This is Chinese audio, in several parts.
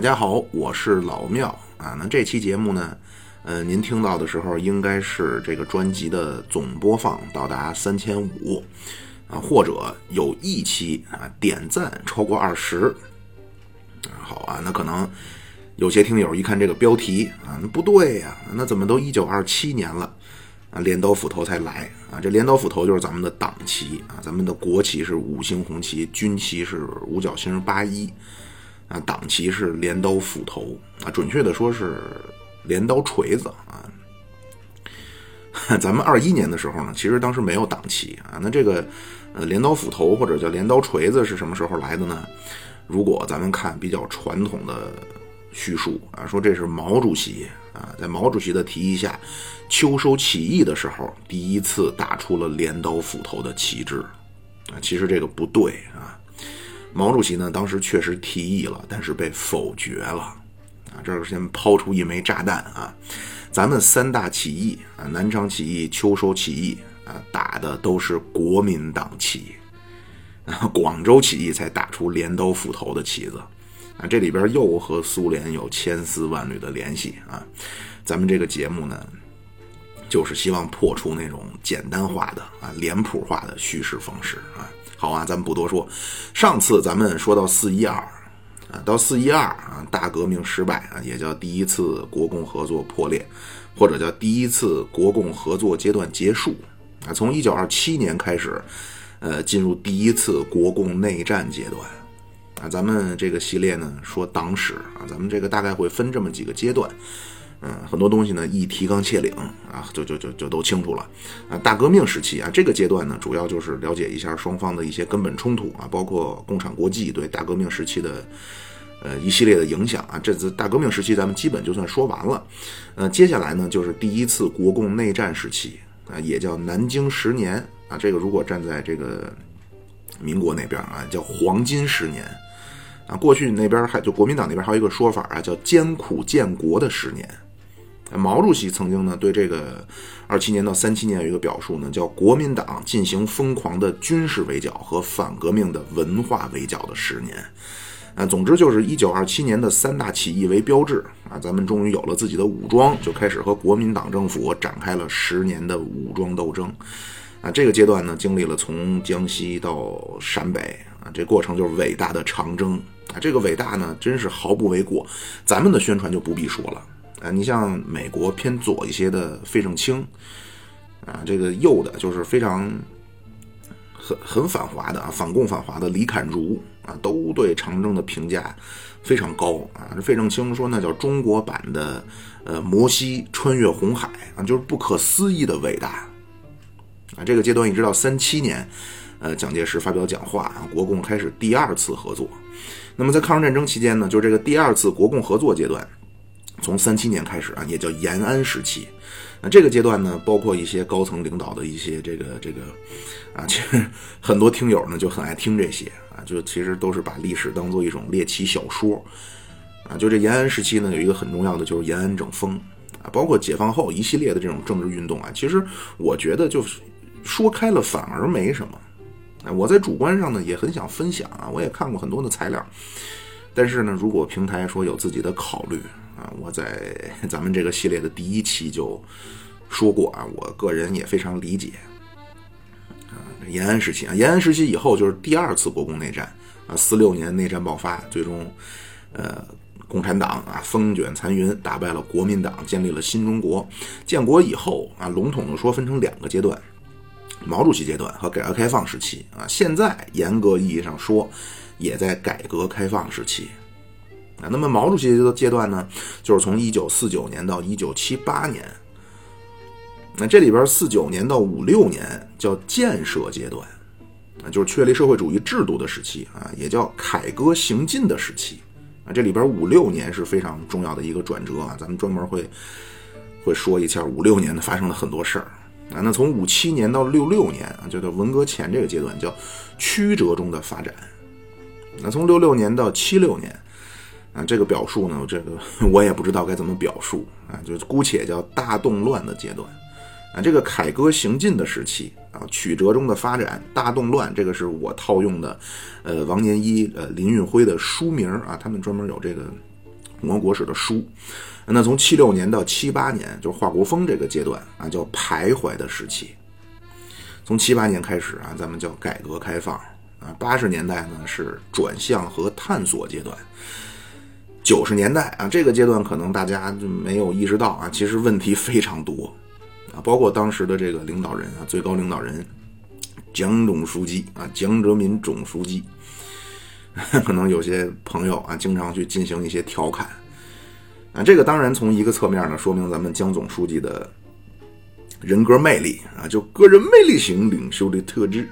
大家好，我是老庙啊。那这期节目呢，呃，您听到的时候应该是这个专辑的总播放到达三千五啊，或者有一期啊点赞超过二十。好啊，那可能有些听友一看这个标题啊，那不对呀，那怎么都一九二七年了啊？镰刀斧头才来啊？这镰刀斧头就是咱们的党旗啊，咱们的国旗是五星红旗，军旗是五角星八一。啊，党旗是镰刀斧头啊，准确的说是镰刀锤子啊。咱们二一年的时候呢，其实当时没有党旗啊。那这个呃镰刀斧头或者叫镰刀锤子是什么时候来的呢？如果咱们看比较传统的叙述啊，说这是毛主席啊，在毛主席的提议下，秋收起义的时候第一次打出了镰刀斧头的旗帜啊。其实这个不对啊。毛主席呢，当时确实提议了，但是被否决了，啊，这儿先抛出一枚炸弹啊，咱们三大起义啊，南昌起义、秋收起义啊，打的都是国民党旗，啊，广州起义才打出镰刀斧头的旗子，啊，这里边又和苏联有千丝万缕的联系啊，咱们这个节目呢，就是希望破除那种简单化的啊脸谱化的叙事方式啊。好啊，咱们不多说。上次咱们说到四一二，啊，到四一二啊，大革命失败啊，也叫第一次国共合作破裂，或者叫第一次国共合作阶段结束啊。从一九二七年开始，呃，进入第一次国共内战阶段啊。咱们这个系列呢，说党史啊，咱们这个大概会分这么几个阶段。嗯，很多东西呢一提纲挈领啊，就就就就都清楚了啊。大革命时期啊，这个阶段呢，主要就是了解一下双方的一些根本冲突啊，包括共产国际对大革命时期的呃一系列的影响啊。这次大革命时期咱们基本就算说完了，呃，接下来呢就是第一次国共内战时期啊，也叫南京十年啊。这个如果站在这个民国那边啊，叫黄金十年啊。过去那边还就国民党那边还有一个说法啊，叫艰苦建国的十年。毛主席曾经呢对这个二七年到三七年有一个表述呢，叫国民党进行疯狂的军事围剿和反革命的文化围剿的十年。啊，总之就是一九二七年的三大起义为标志啊，咱们终于有了自己的武装，就开始和国民党政府展开了十年的武装斗争。啊，这个阶段呢，经历了从江西到陕北啊，这过程就是伟大的长征啊，这个伟大呢，真是毫不为过。咱们的宣传就不必说了。啊，你像美国偏左一些的费正清，啊，这个右的就是非常很很反华的啊，反共反华的李侃如啊，都对长征的评价非常高啊。这费正清说那叫中国版的呃摩西穿越红海啊，就是不可思议的伟大啊。这个阶段一直到三七年，呃，蒋介石发表讲话啊，国共开始第二次合作。那么在抗日战争期间呢，就这个第二次国共合作阶段。从三七年开始啊，也叫延安时期。那这个阶段呢，包括一些高层领导的一些这个这个啊，其实 很多听友呢就很爱听这些啊，就其实都是把历史当做一种猎奇小说啊。就这延安时期呢，有一个很重要的就是延安整风啊，包括解放后一系列的这种政治运动啊。其实我觉得就是说开了反而没什么。哎，我在主观上呢也很想分享啊，我也看过很多的材料，但是呢，如果平台说有自己的考虑。啊，我在咱们这个系列的第一期就说过啊，我个人也非常理解啊，延安时期啊，延安时期以后就是第二次国共内战啊，四六年内战爆发，最终呃，共产党啊风卷残云，打败了国民党，建立了新中国。建国以后啊，笼统的说分成两个阶段，毛主席阶段和改革开放时期啊，现在严格意义上说，也在改革开放时期。啊，那么毛主席的阶段呢，就是从一九四九年到一九七八年。那这里边四九年到五六年叫建设阶段，啊，就是确立社会主义制度的时期啊，也叫凯歌行进的时期。啊，这里边五六年是非常重要的一个转折啊，咱们专门会会说一下五六年的发生了很多事儿。啊，那从五七年到六六年啊，就叫文革前这个阶段叫曲折中的发展。那从六六年到七六年。这个表述呢，这个 我也不知道该怎么表述啊，就姑且叫大动乱的阶段，啊，这个凯歌行进的时期啊，曲折中的发展，大动乱，这个是我套用的，呃，王年一、呃林运辉的书名啊，他们专门有这个共和国史的书。那从七六年到七八年，就是华国锋这个阶段啊，叫徘徊的时期。从七八年开始啊，咱们叫改革开放啊。八十年代呢是转向和探索阶段。九十年代啊，这个阶段可能大家就没有意识到啊，其实问题非常多啊，包括当时的这个领导人啊，最高领导人江总书记啊，江泽民总书记，可能有些朋友啊，经常去进行一些调侃啊，这个当然从一个侧面呢，说明咱们江总书记的人格魅力啊，就个人魅力型领袖的特质。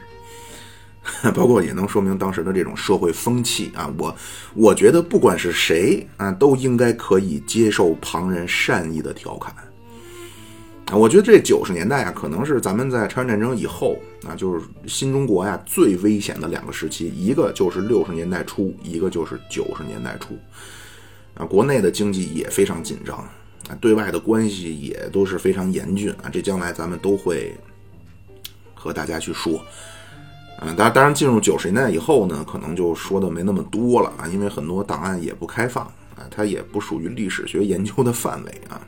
包括也能说明当时的这种社会风气啊，我我觉得不管是谁啊，都应该可以接受旁人善意的调侃啊。我觉得这九十年代啊，可能是咱们在朝鲜战争以后啊，就是新中国呀最危险的两个时期，一个就是六十年代初，一个就是九十年代初啊。国内的经济也非常紧张啊，对外的关系也都是非常严峻啊。这将来咱们都会和大家去说。嗯，当，当然，进入九十年代以后呢，可能就说的没那么多了啊，因为很多档案也不开放啊，它也不属于历史学研究的范围啊，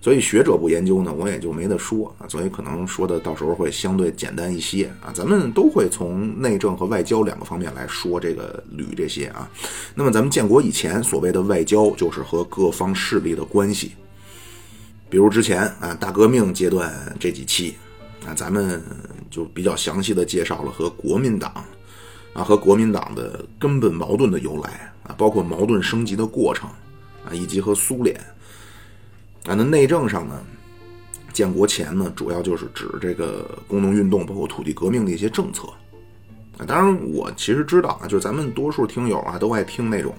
所以学者不研究呢，我也就没得说啊，所以可能说的到时候会相对简单一些啊，咱们都会从内政和外交两个方面来说这个捋这些啊。那么咱们建国以前所谓的外交，就是和各方势力的关系，比如之前啊大革命阶段这几期。那咱们就比较详细的介绍了和国民党啊和国民党的根本矛盾的由来啊，包括矛盾升级的过程啊，以及和苏联啊。那内政上呢，建国前呢，主要就是指这个工农运动，包括土地革命的一些政策啊。当然，我其实知道啊，就是咱们多数听友啊都爱听那种。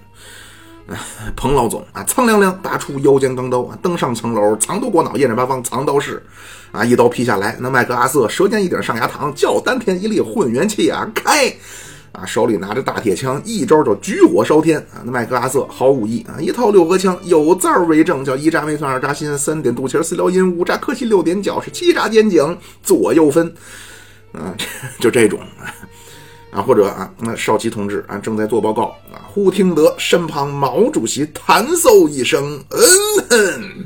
彭老总啊，苍凉凉拔出腰间钢刀啊，登上层楼，藏头过脑，验人八方藏刀式啊，一刀劈下来。那麦克阿瑟舌尖一顶上牙膛，叫丹田一粒混元气啊，开啊，手里拿着大铁枪，一招叫举火烧天啊。那麦克阿瑟毫无疑啊，一套六合枪，有字儿为证，叫一扎没算，二扎心，三点肚脐，四撩阴，五扎磕膝，六点脚，是七扎肩颈，左右分啊，就这种。啊，或者啊，那少奇同志啊正在做报告啊，忽听得身旁毛主席弹奏一声，嗯哼，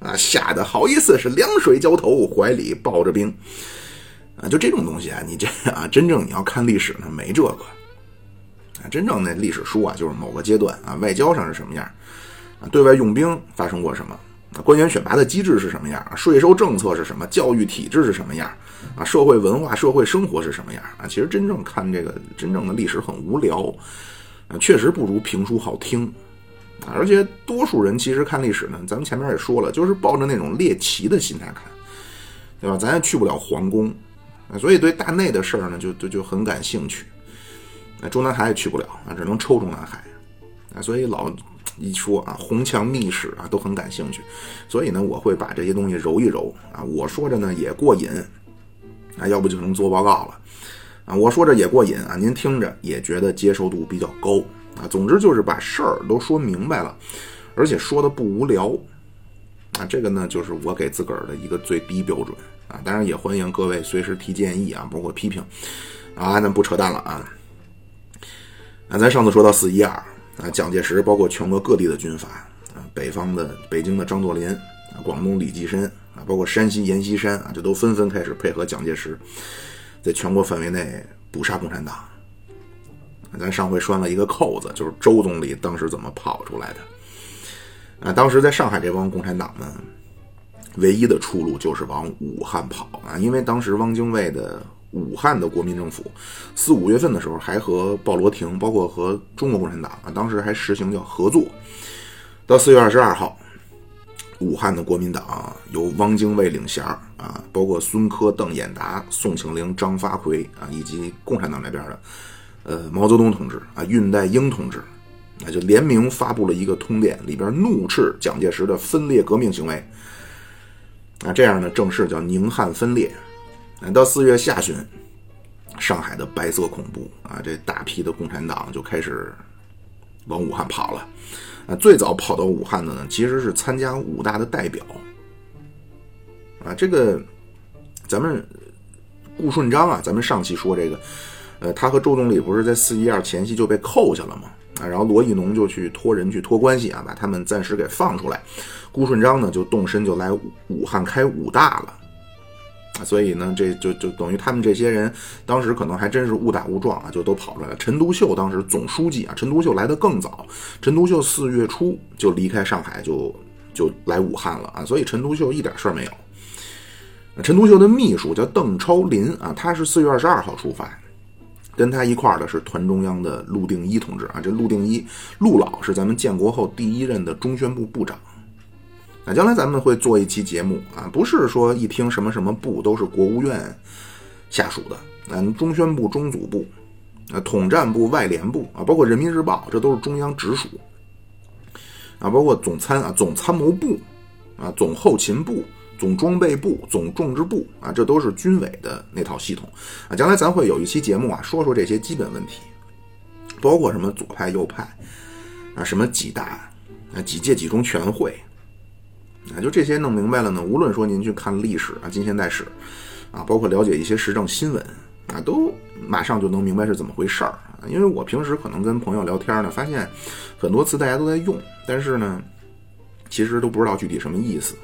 啊，吓得好意思是凉水浇头，怀里抱着冰，啊，就这种东西啊，你这啊，真正你要看历史呢，没这个，啊，真正那历史书啊，就是某个阶段啊，外交上是什么样，啊，对外用兵发生过什么。官员选拔的机制是什么样啊？税收政策是什么？教育体制是什么样啊？社会文化、社会生活是什么样啊？其实真正看这个真正的历史很无聊啊，确实不如评书好听。而且多数人其实看历史呢，咱们前面也说了，就是抱着那种猎奇的心态看，对吧？咱也去不了皇宫，所以对大内的事儿呢，就就就很感兴趣。那中南海也去不了啊，只能抽中南海啊，所以老。一说啊，红墙秘史啊，都很感兴趣，所以呢，我会把这些东西揉一揉啊。我说着呢也过瘾啊，要不就能做报告了啊。我说着也过瘾啊，您听着也觉得接受度比较高啊。总之就是把事儿都说明白了，而且说的不无聊啊。这个呢，就是我给自个儿的一个最低标准啊。当然也欢迎各位随时提建议啊，包括批评啊。那不扯淡了啊。那咱上次说到四一二。啊，蒋介石包括全国各地的军阀啊，北方的北京的张作霖啊，广东李济深啊，包括山西阎锡山啊，这都纷纷开始配合蒋介石，在全国范围内捕杀共产党。咱上回拴了一个扣子，就是周总理当时怎么跑出来的。啊，当时在上海这帮共产党呢，唯一的出路就是往武汉跑啊，因为当时汪精卫的。武汉的国民政府，四五月份的时候还和鲍罗廷，包括和中国共产党啊，当时还实行叫合作。到四月二十二号，武汉的国民党由汪精卫领衔啊，包括孙科、邓演达、宋庆龄、张发奎啊，以及共产党那边的呃毛泽东同志啊、恽代英同志，那就联名发布了一个通电，里边怒斥蒋介石的分裂革命行为。啊，这样呢，正式叫宁汉分裂。到四月下旬，上海的白色恐怖啊，这大批的共产党就开始往武汉跑了。啊，最早跑到武汉的呢，其实是参加武大的代表。啊，这个咱们顾顺章啊，咱们上期说这个，呃，他和周总理不是在四一二前夕就被扣下了吗？啊，然后罗亦农就去托人去托关系啊，把他们暂时给放出来。顾顺章呢就动身就来武汉开武大了。啊，所以呢，这就就等于他们这些人当时可能还真是误打误撞啊，就都跑出来了。陈独秀当时总书记啊，陈独秀来的更早，陈独秀四月初就离开上海，就就来武汉了啊。所以陈独秀一点事儿没有。陈独秀的秘书叫邓超林啊，他是四月二十二号出发，跟他一块儿的是团中央的陆定一同志啊。这陆定一，陆老是咱们建国后第一任的中宣部部长。那将来咱们会做一期节目啊，不是说一听什么什么部都是国务院下属的，嗯，中宣部、中组部、啊，统战部、外联部啊，包括人民日报，这都是中央直属啊，包括总参啊、总参谋部啊、总后勤部、总装备部、总政治部啊，这都是军委的那套系统啊。将来咱会有一期节目啊，说说这些基本问题，包括什么左派、右派啊，什么几大啊、几届几中全会。啊，就这些弄明白了呢。无论说您去看历史啊、近现代史，啊，包括了解一些时政新闻啊，都马上就能明白是怎么回事儿啊。因为我平时可能跟朋友聊天呢，发现很多词大家都在用，但是呢，其实都不知道具体什么意思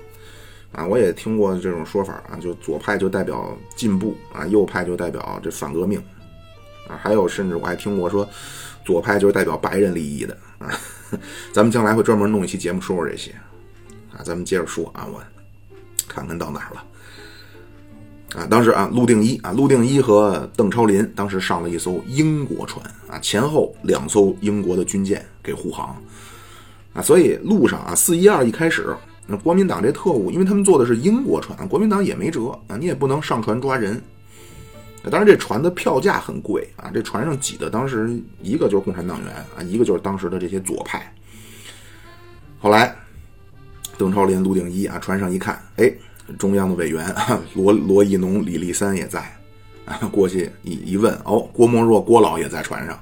啊。我也听过这种说法啊，就左派就代表进步啊，右派就代表这反革命啊，还有甚至我还听过说左派就是代表白人利益的啊。咱们将来会专门弄一期节目说说这些。啊，咱们接着说啊，我看看到哪儿了啊？当时啊，陆定一啊，陆定一和邓超林当时上了一艘英国船啊，前后两艘英国的军舰给护航啊，所以路上啊，四一二一开始，那国民党这特务，因为他们坐的是英国船，国民党也没辙啊，你也不能上船抓人。当然，这船的票价很贵啊，这船上挤的当时一个就是共产党员啊，一个就是当时的这些左派。后来。邓超林、陆定一啊，船上一看，哎，中央的委员罗罗亦农、李立三也在啊，过去一一问，哦，郭沫若郭老也在船上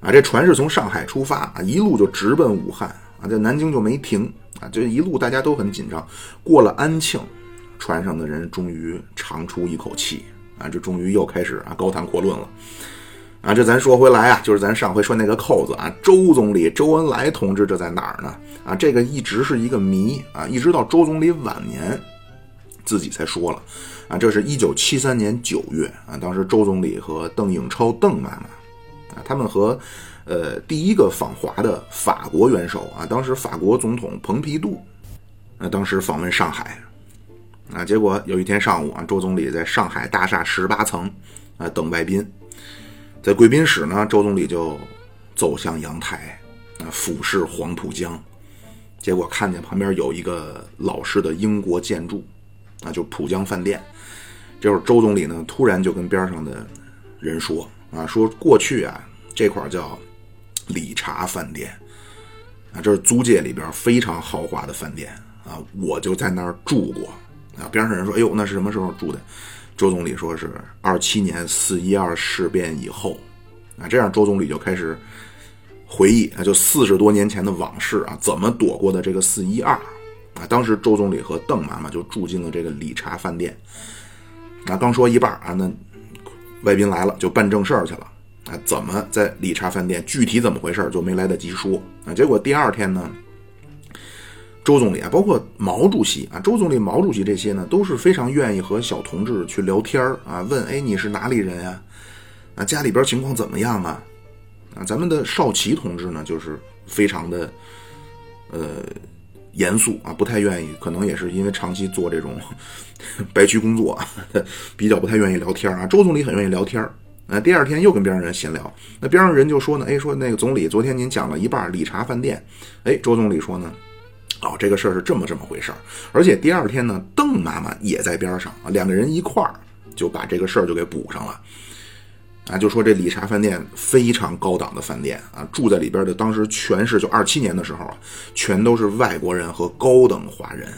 啊。这船是从上海出发啊，一路就直奔武汉啊，在南京就没停啊，这一路大家都很紧张。过了安庆，船上的人终于长出一口气啊，这终于又开始啊高谈阔论了。啊，这咱说回来啊，就是咱上回说那个扣子啊，周总理周恩来同志这在哪儿呢？啊，这个一直是一个谜啊，一直到周总理晚年自己才说了啊，这是一九七三年九月啊，当时周总理和邓颖超邓妈妈啊，他们和呃第一个访华的法国元首啊，当时法国总统蓬皮杜啊，当时访问上海啊，结果有一天上午啊，周总理在上海大厦十八层啊等外宾。在贵宾室呢，周总理就走向阳台，啊，俯视黄浦江，结果看见旁边有一个老式的英国建筑，啊，就浦江饭店。这会儿周总理呢，突然就跟边上的人说，啊，说过去啊，这块叫理查饭店，啊，这是租界里边非常豪华的饭店，啊，我就在那儿住过，啊，边上人说，哎呦，那是什么时候住的？周总理说是二七年四一二事变以后，啊，这样周总理就开始回忆啊，就四十多年前的往事啊，怎么躲过的这个四一二啊？当时周总理和邓妈妈就住进了这个理查饭店，啊，刚说一半啊，那外宾来了，就办正事儿去了啊，怎么在理查饭店具体怎么回事就没来得及说啊？结果第二天呢？周总理啊，包括毛主席啊，周总理、毛主席这些呢，都是非常愿意和小同志去聊天啊，问哎你是哪里人呀？啊家里边情况怎么样啊？啊咱们的少奇同志呢，就是非常的呃严肃啊，不太愿意，可能也是因为长期做这种 白区工作，比较不太愿意聊天啊。周总理很愿意聊天啊，第二天又跟边上人闲聊，那边上人就说呢，哎说那个总理昨天您讲了一半理查饭店，哎周总理说呢。哦，这个事儿是这么这么回事儿，而且第二天呢，邓妈妈也在边上啊，两个人一块儿就把这个事儿就给补上了，啊，就说这理查饭店非常高档的饭店啊，住在里边的当时全是就二七年的时候啊，全都是外国人和高等华人，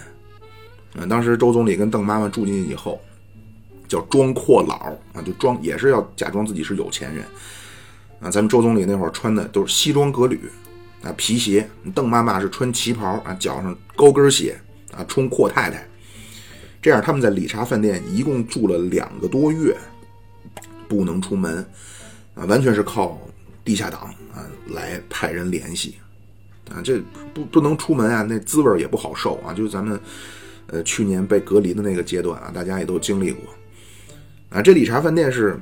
嗯，当时周总理跟邓妈妈住进去以后，叫装阔佬啊，就装也是要假装自己是有钱人，啊，咱们周总理那会儿穿的都是西装革履。啊，皮鞋，邓妈妈是穿旗袍啊，脚上高跟鞋啊，冲阔太太。这样他们在理查饭店一共住了两个多月，不能出门啊，完全是靠地下党啊来派人联系啊，这不不能出门啊，那滋味也不好受啊。就是咱们呃去年被隔离的那个阶段啊，大家也都经历过啊。这理查饭店是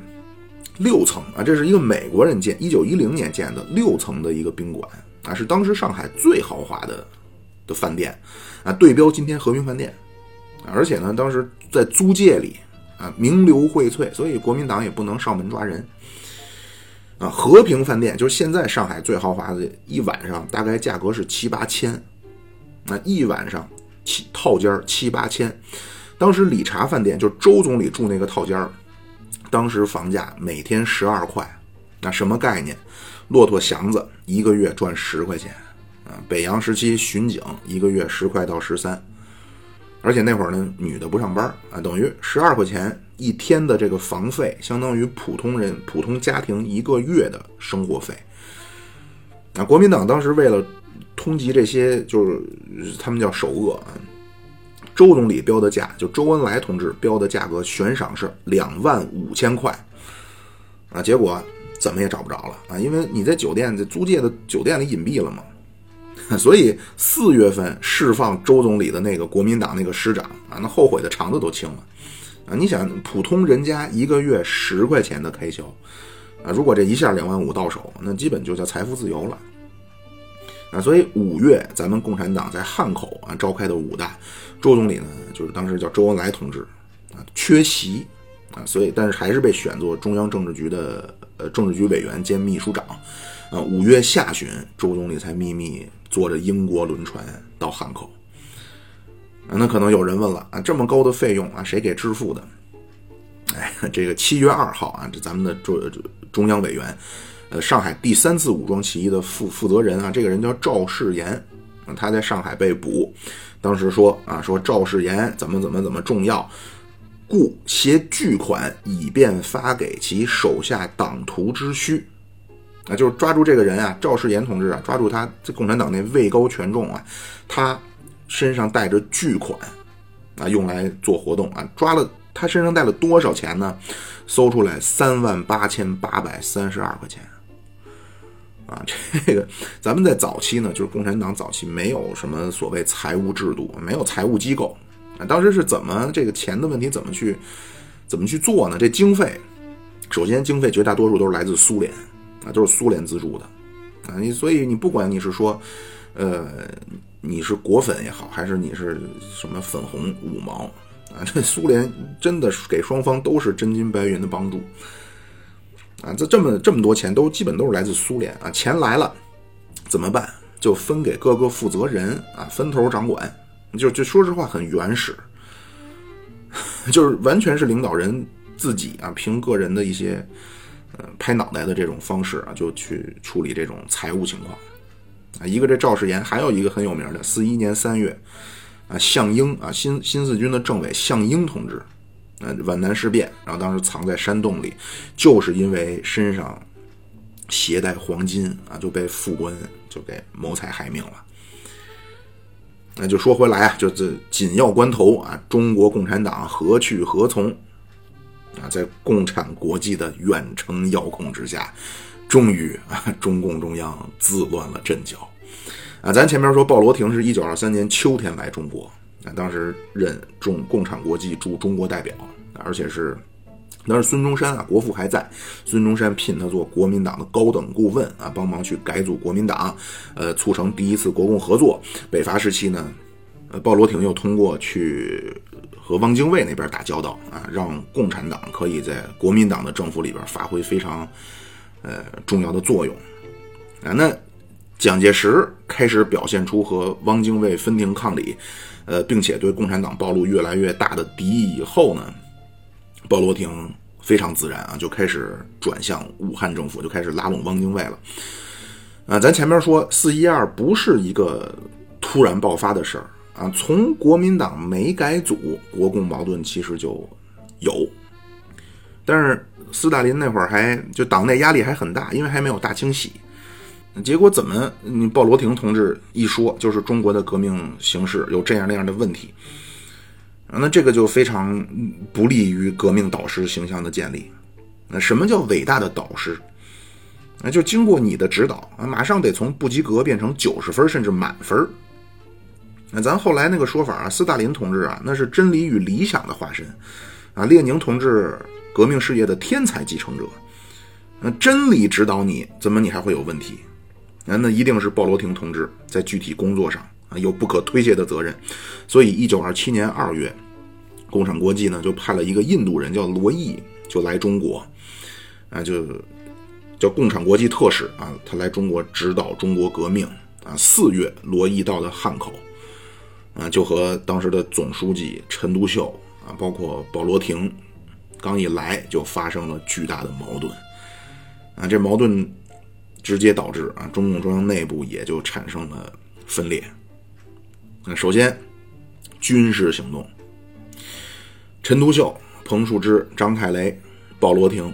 六层啊，这是一个美国人建，一九一零年建的六层的一个宾馆啊，是当时上海最豪华的的饭店啊，对标今天和平饭店。而且呢，当时在租界里啊，名流荟萃，所以国民党也不能上门抓人啊。和平饭店就是现在上海最豪华的，一晚上大概价格是七八千，那一晚上七套间七八千。当时理查饭店就是周总理住那个套间当时房价每天十二块，那什么概念？骆驼祥子一个月赚十块钱啊，北洋时期巡警一个月十块到十三。而且那会儿呢，女的不上班啊，等于十二块钱一天的这个房费，相当于普通人、普通家庭一个月的生活费。啊，国民党当时为了通缉这些，就是他们叫首恶啊，周总理标的价，就周恩来同志标的价格，悬赏是两万五千块。啊，结果怎么也找不着了啊，因为你在酒店在租界的酒店里隐蔽了嘛。所以四月份释放周总理的那个国民党那个师长啊，那后悔的肠子都青了啊！你想，普通人家一个月十块钱的开销啊，如果这一下两万五到手，那基本就叫财富自由了啊！所以五月咱们共产党在汉口啊召开的五大，周总理呢就是当时叫周恩来同志啊缺席啊，所以但是还是被选作中央政治局的呃政治局委员兼秘书长啊。五月下旬，周总理才秘密。坐着英国轮船到汉口，啊那可能有人问了啊，这么高的费用啊，谁给支付的？哎，这个七月二号啊，这咱们的中中央委员，呃，上海第三次武装起义的负负责人啊，这个人叫赵世炎，他在上海被捕，当时说啊，说赵世炎怎么怎么怎么重要，故携巨款以便发给其手下党徒之需。啊，就是抓住这个人啊，赵世炎同志啊，抓住他，这共产党内位高权重啊，他身上带着巨款啊，用来做活动啊，抓了他身上带了多少钱呢？搜出来三万八千八百三十二块钱啊，这个咱们在早期呢，就是共产党早期没有什么所谓财务制度，没有财务机构啊，当时是怎么这个钱的问题怎么去怎么去做呢？这经费，首先经费绝大多数都是来自苏联。啊，都是苏联资助的，啊，你所以你不管你是说，呃，你是果粉也好，还是你是什么粉红五毛啊，这苏联真的给双方都是真金白银的帮助，啊，这这么这么多钱都基本都是来自苏联啊，钱来了怎么办？就分给各个负责人啊，分头掌管，就就说实话很原始，就是完全是领导人自己啊，凭个人的一些。呃，拍脑袋的这种方式啊，就去处理这种财务情况啊。一个这赵世炎，还有一个很有名的，四一年三月啊，项英啊，新新四军的政委项英同志，呃，皖南事变，然后当时藏在山洞里，就是因为身上携带黄金啊，就被副官就给谋财害命了。那就说回来啊，就这紧要关头啊，中国共产党何去何从？啊，在共产国际的远程遥控之下，终于啊，中共中央自乱了阵脚。啊，咱前面说鲍罗廷是一九二三年秋天来中国，当时任中共产国际驻中国代表，而且是当时孙中山啊，国父还在，孙中山聘他做国民党的高等顾问啊，帮忙去改组国民党，呃，促成第一次国共合作。北伐时期呢，呃，鲍罗廷又通过去。和汪精卫那边打交道啊，让共产党可以在国民党的政府里边发挥非常呃重要的作用啊。那蒋介石开始表现出和汪精卫分庭抗礼，呃，并且对共产党暴露越来越大的敌意以后呢，鲍罗廷非常自然啊，就开始转向武汉政府，就开始拉拢汪精卫了啊。咱前面说四一二不是一个突然爆发的事儿。啊，从国民党没改组，国共矛盾其实就有，但是斯大林那会儿还就党内压力还很大，因为还没有大清洗。结果怎么，你鲍罗廷同志一说，就是中国的革命形势有这样那样的问题，那这个就非常不利于革命导师形象的建立。那什么叫伟大的导师？那就经过你的指导啊，马上得从不及格变成九十分甚至满分。那咱后来那个说法啊，斯大林同志啊，那是真理与理想的化身啊，列宁同志革命事业的天才继承者。那真理指导你，怎么你还会有问题？那那一定是鲍罗廷同志在具体工作上啊有不可推卸的责任。所以，一九二七年二月，共产国际呢就派了一个印度人叫罗毅就来中国，啊就。叫共产国际特使啊，他来中国指导中国革命啊。四月，罗毅到了汉口，啊，就和当时的总书记陈独秀啊，包括鲍罗廷，刚一来就发生了巨大的矛盾，啊，这矛盾直接导致啊，中共中央内部也就产生了分裂。那首先，军事行动，陈独秀、彭树之、张太雷、鲍罗廷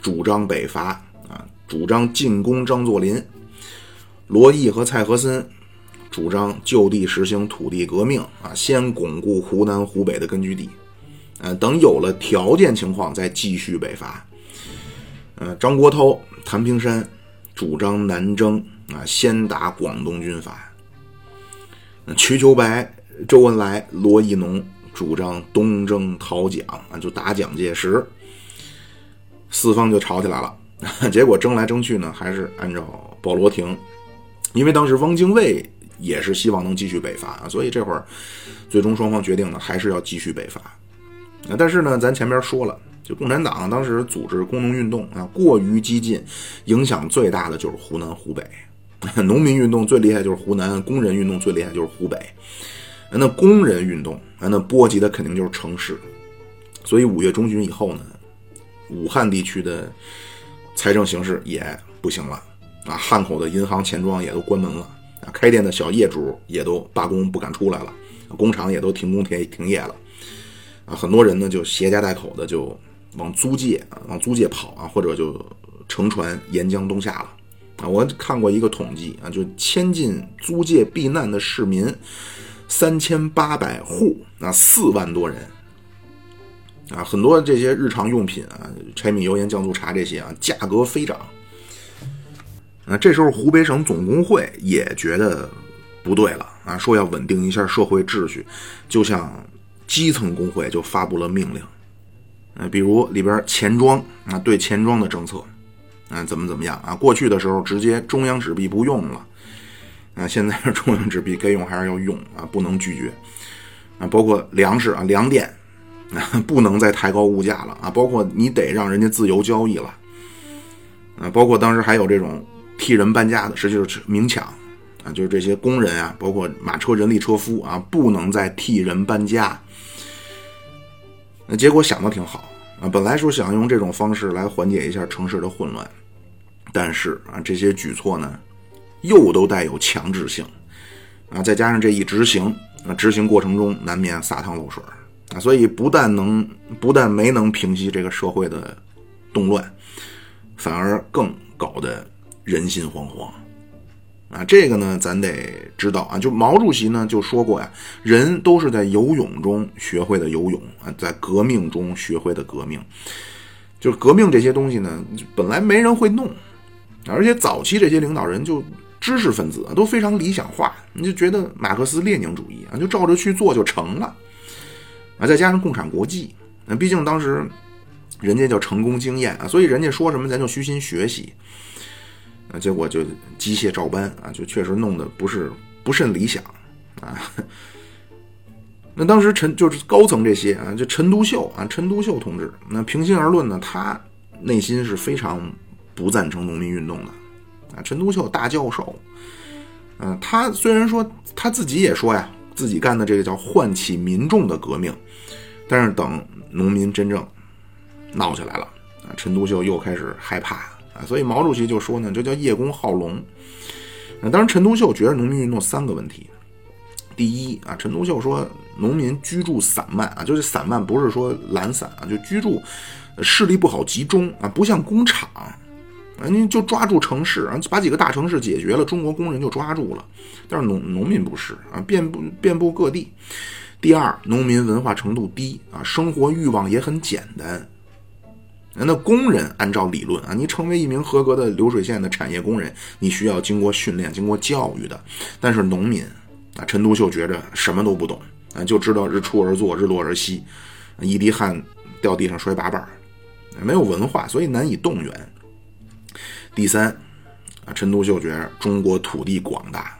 主张北伐啊。主张进攻张作霖，罗毅和蔡和森主张就地实行土地革命啊，先巩固湖南、湖北的根据地，呃，等有了条件情况再继续北伐。呃，张国焘、谭平山主张南征啊，先打广东军阀。瞿秋白、周恩来、罗亦农主张东征讨蒋啊，就打蒋介石。四方就吵起来了。结果争来争去呢，还是按照鲍罗廷，因为当时汪精卫也是希望能继续北伐啊，所以这会儿最终双方决定呢，还是要继续北伐。但是呢，咱前面说了，就共产党当时组织工农运动啊，过于激进，影响最大的就是湖南、湖北。农民运动最厉害就是湖南，工人运动最厉害就是湖北。那工人运动啊，那波及的肯定就是城市。所以五月中旬以后呢，武汉地区的。财政形势也不行了啊！汉口的银行、钱庄也都关门了啊！开店的小业主也都罢工，不敢出来了，工厂也都停工停停业了啊！很多人呢就携家带口的就往租界啊，往租界跑啊，或者就乘船沿江东下了啊！我看过一个统计啊，就迁进租界避难的市民三千八百户啊，四万多人。啊，很多这些日常用品啊，柴米油盐酱醋茶这些啊，价格飞涨。啊，这时候湖北省总工会也觉得不对了啊，说要稳定一下社会秩序，就向基层工会就发布了命令。呃，比如里边钱庄啊，对钱庄的政策，啊，怎么怎么样啊？过去的时候直接中央纸币不用了，啊，现在 中央纸币该用还是要用啊，不能拒绝。啊，包括粮食啊，粮店啊。不能再抬高物价了啊！包括你得让人家自由交易了啊！包括当时还有这种替人搬家的，实际是明抢啊！就是这些工人啊，包括马车、人力车夫啊，不能再替人搬家。那结果想的挺好啊！本来说想用这种方式来缓解一下城市的混乱，但是啊，这些举措呢，又都带有强制性啊！再加上这一执行啊，执行过程中难免洒汤漏水。啊，所以不但能不但没能平息这个社会的动乱，反而更搞得人心惶惶。啊，这个呢，咱得知道啊，就毛主席呢就说过呀，人都是在游泳中学会的游泳啊，在革命中学会的革命。就是革命这些东西呢，本来没人会弄，而且早期这些领导人就知识分子都非常理想化，你就觉得马克思列宁主义啊，就照着去做就成了。啊，再加上共产国际，那毕竟当时人家叫成功经验啊，所以人家说什么咱就虚心学习，啊，结果就机械照搬啊，就确实弄得不是不甚理想啊。那当时陈就是高层这些啊，就陈独秀啊，陈独秀同志，那平心而论呢，他内心是非常不赞成农民运动的啊。陈独秀大教授，嗯，他虽然说他自己也说呀。自己干的这个叫唤起民众的革命，但是等农民真正闹起来了啊，陈独秀又开始害怕，所以毛主席就说呢，这叫叶公好龙。那当然，陈独秀觉得农民运动三个问题：第一啊，陈独秀说农民居住散漫啊，就是散漫不是说懒散啊，就居住势力不好集中啊，不像工厂。啊，你就抓住城市啊，把几个大城市解决了，中国工人就抓住了。但是农农民不是啊，遍布遍布各地。第二，农民文化程度低啊，生活欲望也很简单那工人按照理论啊，你成为一名合格的流水线的产业工人，你需要经过训练、经过教育的。但是农民啊，陈独秀觉着什么都不懂啊，就知道日出而作，日落而息，一滴汗掉地上摔八瓣没有文化，所以难以动员。第三啊，陈独秀觉着中国土地广大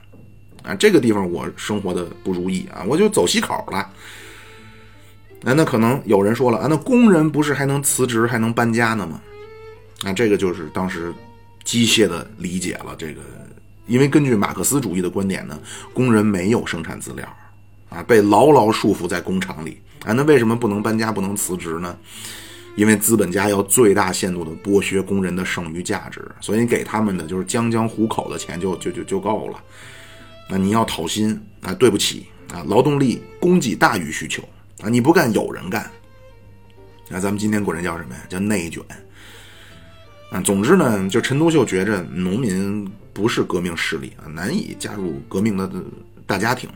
啊，这个地方我生活的不如意啊，我就走西口了。那那可能有人说了啊，那工人不是还能辞职还能搬家呢吗？啊，这个就是当时机械的理解了这个，因为根据马克思主义的观点呢，工人没有生产资料啊，被牢牢束缚在工厂里啊，那为什么不能搬家不能辞职呢？因为资本家要最大限度的剥削工人的剩余价值，所以给他们的就是将将糊口的钱就就就就够了。那你要讨薪啊，对不起啊，劳动力供给大于需求。啊！你不干，有人干。那咱们今天管这叫什么呀？叫内卷。啊，总之呢，就陈独秀觉着农民不是革命势力啊，难以加入革命的大家庭，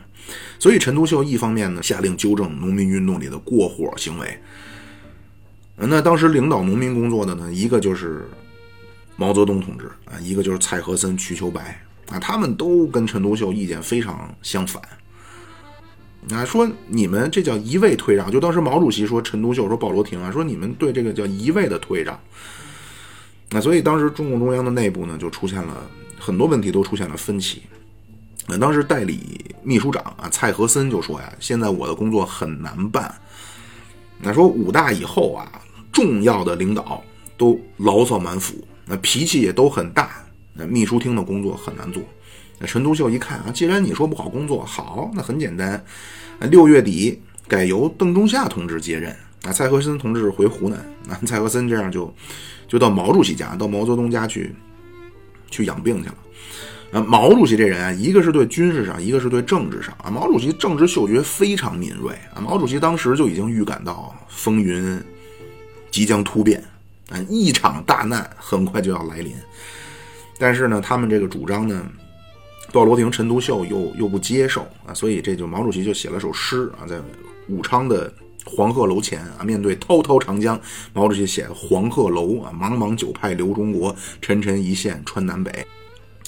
所以陈独秀一方面呢下令纠正农民运动里的过火行为。那当时领导农民工作的呢，一个就是毛泽东同志啊，一个就是蔡和森、瞿秋白啊，他们都跟陈独秀意见非常相反。啊，说你们这叫一味退让，就当时毛主席说陈独秀说鲍罗廷啊，说你们对这个叫一味的退让。那所以当时中共中央的内部呢，就出现了很多问题，都出现了分歧。那当时代理秘书长啊蔡和森就说呀，现在我的工作很难办。那说五大以后啊，重要的领导都牢骚满腹，那脾气也都很大，那秘书厅的工作很难做。陈独秀一看啊，既然你说不好工作，好，那很简单，六月底改由邓中夏同志接任，啊，蔡和森同志回湖南，啊，蔡和森这样就就到毛主席家，到毛泽东家去去养病去了。啊，毛主席这人啊，一个是对军事上，一个是对政治上啊，毛主席政治嗅觉非常敏锐啊，毛主席当时就已经预感到风云即将突变，啊，一场大难很快就要来临。但是呢，他们这个主张呢。鲍罗廷、陈独秀又又不接受啊，所以这就毛主席就写了首诗啊，在武昌的黄鹤楼前啊，面对滔滔长江，毛主席写黄鹤楼啊，茫茫九派流中国，沉沉一线穿南北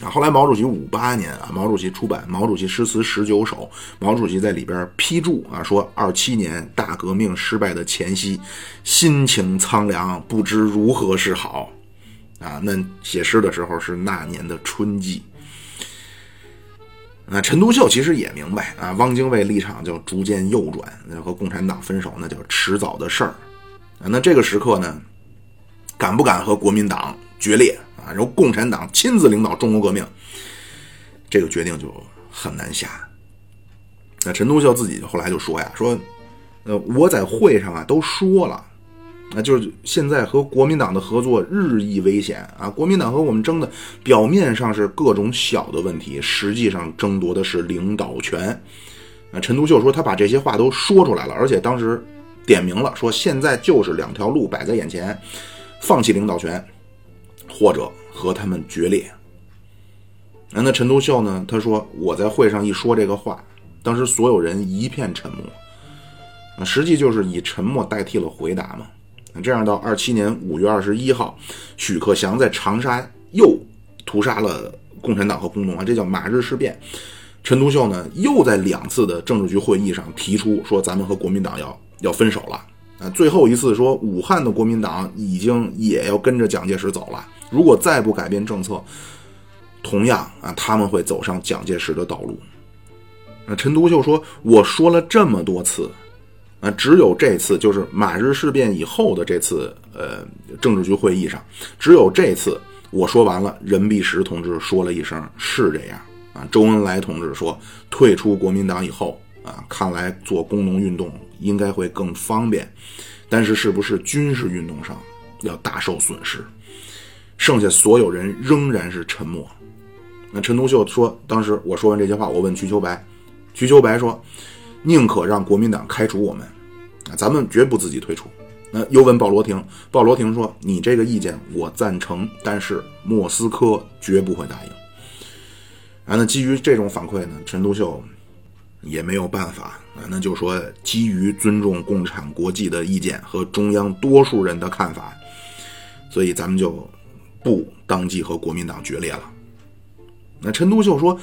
啊。后来毛主席五八年啊，毛主席出版《毛主席诗词十九首》，毛主席在里边批注啊，说二七年大革命失败的前夕，心情苍凉，不知如何是好啊。那写诗的时候是那年的春季。那陈独秀其实也明白啊，汪精卫立场就逐渐右转，那和共产党分手那叫迟早的事儿啊。那这个时刻呢，敢不敢和国民党决裂啊？由共产党亲自领导中国革命，这个决定就很难下。那陈独秀自己后来就说呀，说，呃，我在会上啊都说了。那就是现在和国民党的合作日益危险啊！国民党和我们争的表面上是各种小的问题，实际上争夺的是领导权。啊，陈独秀说他把这些话都说出来了，而且当时点名了，说现在就是两条路摆在眼前：放弃领导权，或者和他们决裂。啊，那陈独秀呢？他说我在会上一说这个话，当时所有人一片沉默。啊，实际就是以沉默代替了回答嘛。这样到二七年五月二十一号，许克祥在长沙又屠杀了共产党和工农啊，这叫马日事变。陈独秀呢，又在两次的政治局会议上提出说，咱们和国民党要要分手了啊。最后一次说，武汉的国民党已经也要跟着蒋介石走了，如果再不改变政策，同样啊，他们会走上蒋介石的道路。那陈独秀说，我说了这么多次。啊，只有这次，就是马日事变以后的这次，呃，政治局会议上，只有这次我说完了，任弼时同志说了一声是这样啊，周恩来同志说退出国民党以后啊，看来做工农运动应该会更方便，但是是不是军事运动上要大受损失？剩下所有人仍然是沉默。那陈独秀说，当时我说完这些话，我问瞿秋白，瞿秋白说。宁可让国民党开除我们，啊，咱们绝不自己退出。那又问鲍罗廷，鲍罗廷说：“你这个意见我赞成，但是莫斯科绝不会答应。”啊，那基于这种反馈呢，陈独秀也没有办法啊，那就说基于尊重共产国际的意见和中央多数人的看法，所以咱们就不当即和国民党决裂了。那陈独秀说：“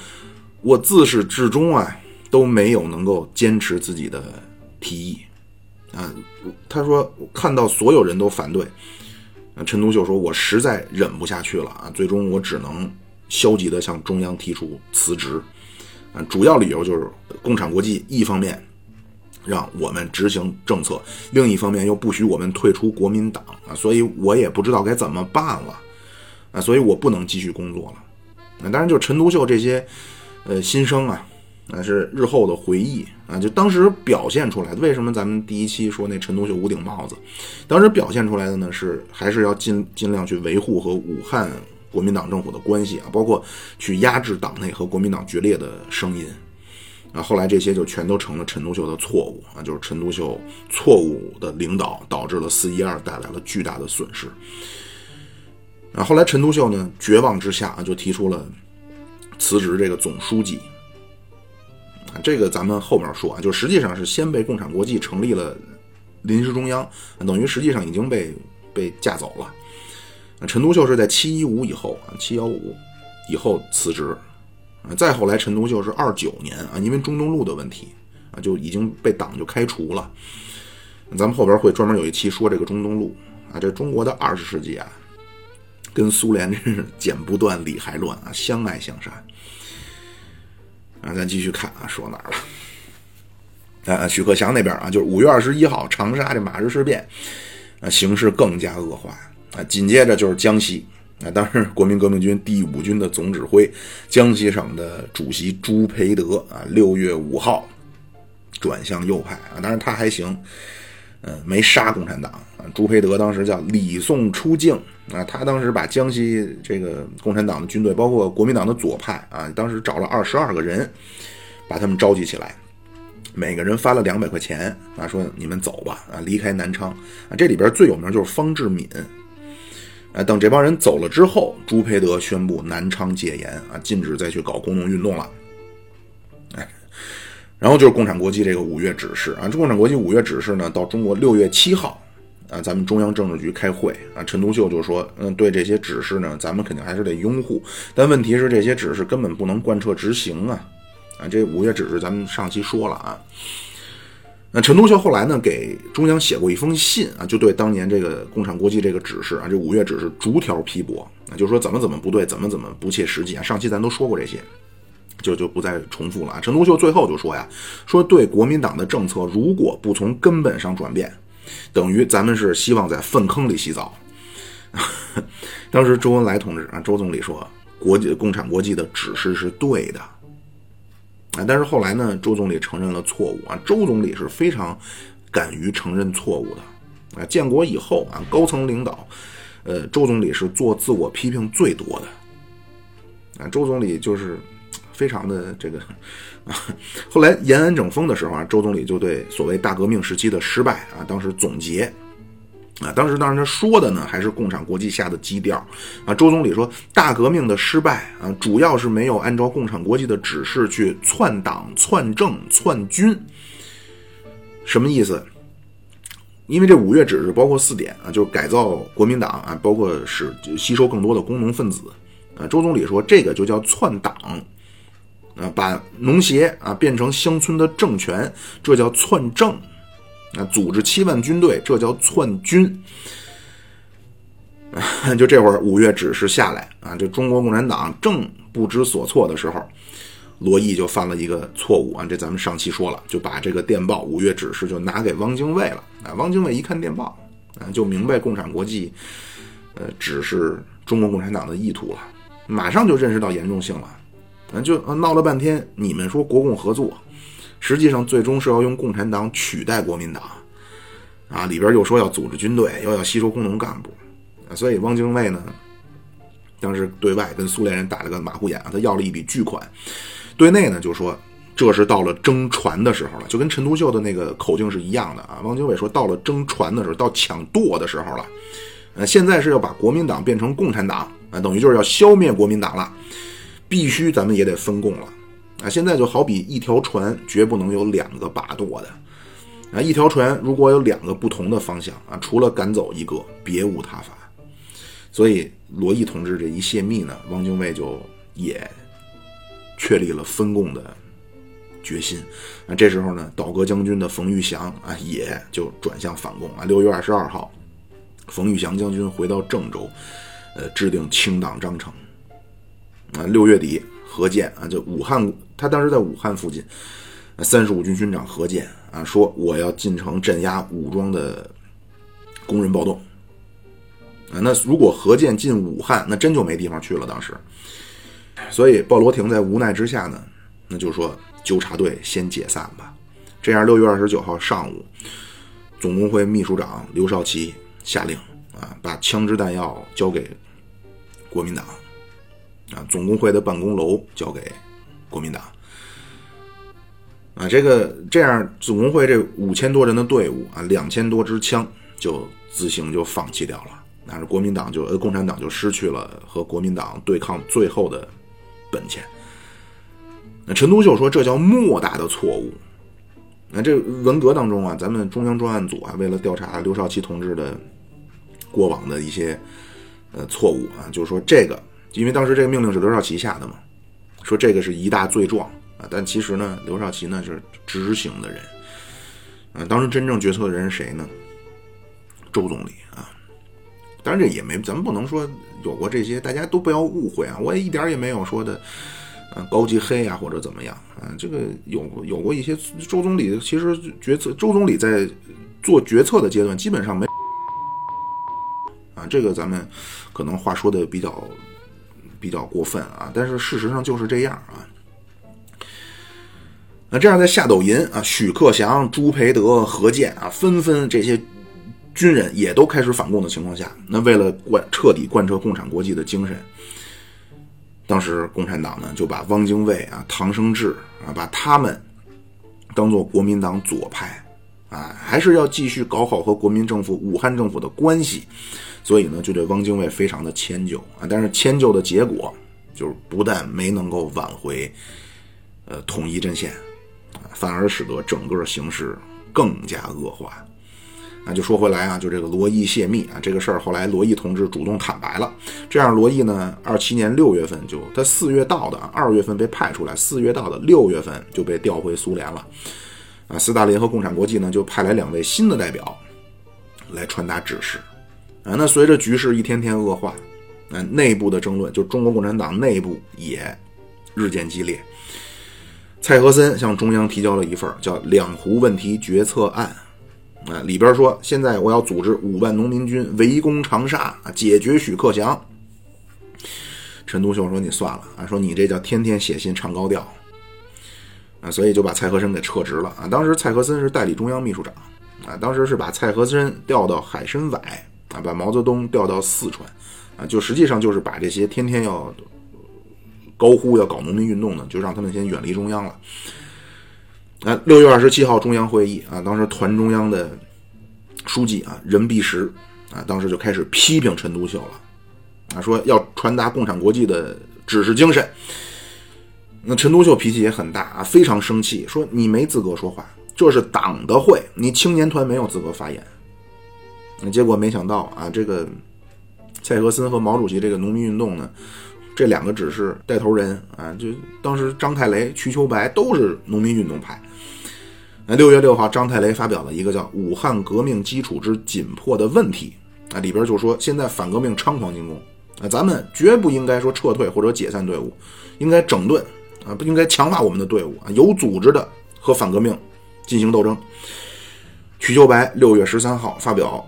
我自始至终啊都没有能够坚持自己的提议啊。”他说：“看到所有人都反对。”陈独秀说：“我实在忍不下去了啊！最终我只能消极的向中央提出辞职。啊，主要理由就是共产国际一方面让我们执行政策，另一方面又不许我们退出国民党啊，所以我也不知道该怎么办了啊，所以我不能继续工作了。那当然，就陈独秀这些呃心声啊。”那是日后的回忆啊，就当时表现出来的。为什么咱们第一期说那陈独秀五顶帽子？当时表现出来的呢，是还是要尽尽量去维护和武汉国民党政府的关系啊，包括去压制党内和国民党决裂的声音啊。后来这些就全都成了陈独秀的错误啊，就是陈独秀错误的领导导致了四一二带来了巨大的损失啊。后来陈独秀呢，绝望之下啊，就提出了辞职这个总书记。这个咱们后面说啊，就实际上是先被共产国际成立了临时中央，等于实际上已经被被架走了。陈独秀是在七一五以后啊，七幺五以后辞职。再后来，陈独秀是二九年啊，因为中东路的问题啊，就已经被党就开除了。咱们后边会专门有一期说这个中东路啊，这中国的二十世纪啊，跟苏联真 是剪不断理还乱啊，相爱相杀。啊，咱继续看啊，说哪儿了？啊，许克祥那边啊，就是五月二十一号长沙这马日事变，啊，形势更加恶化啊。紧接着就是江西啊，当时国民革命军第五军的总指挥、江西省的主席朱培德啊，六月五号转向右派啊，当然他还行，嗯，没杀共产党啊。朱培德当时叫李宋出境。啊，他当时把江西这个共产党的军队，包括国民党的左派啊，当时找了二十二个人，把他们召集起来，每个人发了两百块钱啊，说你们走吧啊，离开南昌啊。这里边最有名就是方志敏啊。等这帮人走了之后，朱培德宣布南昌戒严啊，禁止再去搞工农运动了。然后就是共产国际这个五月指示啊，这共产国际五月指示呢，到中国六月七号。啊，咱们中央政治局开会啊，陈独秀就说，嗯，对这些指示呢，咱们肯定还是得拥护，但问题是这些指示根本不能贯彻执行啊，啊，这五月指示咱们上期说了啊，那陈独秀后来呢，给中央写过一封信啊，就对当年这个共产国际这个指示啊，这五月指示逐条批驳啊，就说怎么怎么不对，怎么怎么不切实际啊，上期咱都说过这些，就就不再重复了啊。陈独秀最后就说呀，说对国民党的政策如果不从根本上转变。等于咱们是希望在粪坑里洗澡。当时周恩来同志啊，周总理说，国际共产国际的指示是对的啊。但是后来呢，周总理承认了错误啊。周总理是非常敢于承认错误的啊。建国以后啊，高层领导，呃，周总理是做自我批评最多的啊。周总理就是非常的这个。啊，后来延安整风的时候啊，周总理就对所谓大革命时期的失败啊，当时总结啊，当时当然他说的呢，还是共产国际下的基调啊。周总理说，大革命的失败啊，主要是没有按照共产国际的指示去篡党、篡政、篡军。什么意思？因为这五月指示包括四点啊，就是改造国民党啊，包括使吸收更多的工农分子啊。周总理说，这个就叫篡党。啊，把农协啊变成乡村的政权，这叫篡政；啊，组织七万军队，这叫篡军。就这会儿，五月指示下来啊，这中国共产党正不知所措的时候，罗毅就犯了一个错误啊。这咱们上期说了，就把这个电报五月指示就拿给汪精卫了啊。汪精卫一看电报啊，就明白共产国际呃指示中国共产党的意图了，马上就认识到严重性了。啊，就闹了半天，你们说国共合作，实际上最终是要用共产党取代国民党，啊，里边又说要组织军队，又要吸收工农干部，所以汪精卫呢，当时对外跟苏联人打了个马虎眼，他要了一笔巨款，对内呢就说这是到了争船的时候了，就跟陈独秀的那个口径是一样的啊。汪精卫说到了争船的时候，到抢舵的时候了，呃，现在是要把国民党变成共产党，啊，等于就是要消灭国民党了。必须咱们也得分共了，啊，现在就好比一条船绝不能有两个把舵的，啊，一条船如果有两个不同的方向啊，除了赶走一个，别无他法，所以罗毅同志这一泄密呢，汪精卫就也确立了分共的决心。那这时候呢，倒戈将军的冯玉祥啊，也就转向反共啊。六月二十二号，冯玉祥将军回到郑州，呃，制定清党章程。啊，六月底，何健啊，就武汉，他当时在武汉附近，三十五军军长何健啊，说我要进城镇压武装的工人暴动。啊，那如果何健进武汉，那真就没地方去了。当时，所以鲍罗廷在无奈之下呢，那就说纠察队先解散吧。这样，六月二十九号上午，总工会秘书长刘少奇下令啊，把枪支弹药交给国民党。啊，总工会的办公楼交给国民党。啊，这个这样，总工会这五千多人的队伍啊，两千多支枪就自行就放弃掉了。那是国民党就呃，共产党就失去了和国民党对抗最后的本钱。那陈独秀说这叫莫大的错误。那这文革当中啊，咱们中央专案组啊，为了调查刘少奇同志的过往的一些呃错误啊，就是说这个。因为当时这个命令是刘少奇下的嘛，说这个是一大罪状啊，但其实呢，刘少奇呢是执行的人，啊，当时真正决策的人是谁呢？周总理啊，当然这也没，咱们不能说有过这些，大家都不要误会啊，我也一点也没有说的，嗯，高级黑啊或者怎么样啊，这个有有过一些周总理其实决策，周总理在做决策的阶段基本上没，啊，这个咱们可能话说的比较。比较过分啊，但是事实上就是这样啊。那这样在夏斗寅啊、许克祥、朱培德、何健啊，纷纷这些军人也都开始反共的情况下，那为了贯彻底贯彻共产国际的精神，当时共产党呢就把汪精卫啊、唐生智啊，把他们当做国民党左派啊，还是要继续搞好和国民政府、武汉政府的关系。所以呢，就对汪精卫非常的迁就啊，但是迁就的结果就是不但没能够挽回，呃，统一阵线，反而使得整个形势更加恶化。那就说回来啊，就这个罗毅泄密啊，这个事儿后来罗毅同志主动坦白了。这样，罗毅呢，二七年六月份就他四月到的，二月份被派出来，四月到的，六月份就被调回苏联了。啊，斯大林和共产国际呢，就派来两位新的代表来传达指示。啊，那随着局势一天天恶化，啊内部的争论，就中国共产党内部也日渐激烈。蔡和森向中央提交了一份叫《两湖问题决策案》，啊，里边说现在我要组织五万农民军围攻长沙，解决许克祥。陈独秀说：“你算了啊，说你这叫天天写信唱高调，啊，所以就把蔡和森给撤职了啊。当时蔡和森是代理中央秘书长，啊，当时是把蔡和森调到海参崴。”把毛泽东调到四川，啊，就实际上就是把这些天天要高呼要搞农民运动的，就让他们先远离中央了。啊，六月二十七号中央会议啊，当时团中央的书记啊任弼时啊，当时就开始批评陈独秀了，啊，说要传达共产国际的指示精神。那陈独秀脾气也很大啊，非常生气，说你没资格说话，这是党的会，你青年团没有资格发言。那结果没想到啊，这个蔡和森和毛主席这个农民运动呢，这两个只是带头人啊。就当时张太雷、瞿秋白都是农民运动派。那六月六号，张太雷发表了一个叫《武汉革命基础之紧迫的问题》啊，里边就说现在反革命猖狂进攻啊，咱们绝不应该说撤退或者解散队伍，应该整顿啊，不应该强化我们的队伍啊，有组织的和反革命进行斗争。瞿秋白六月十三号发表。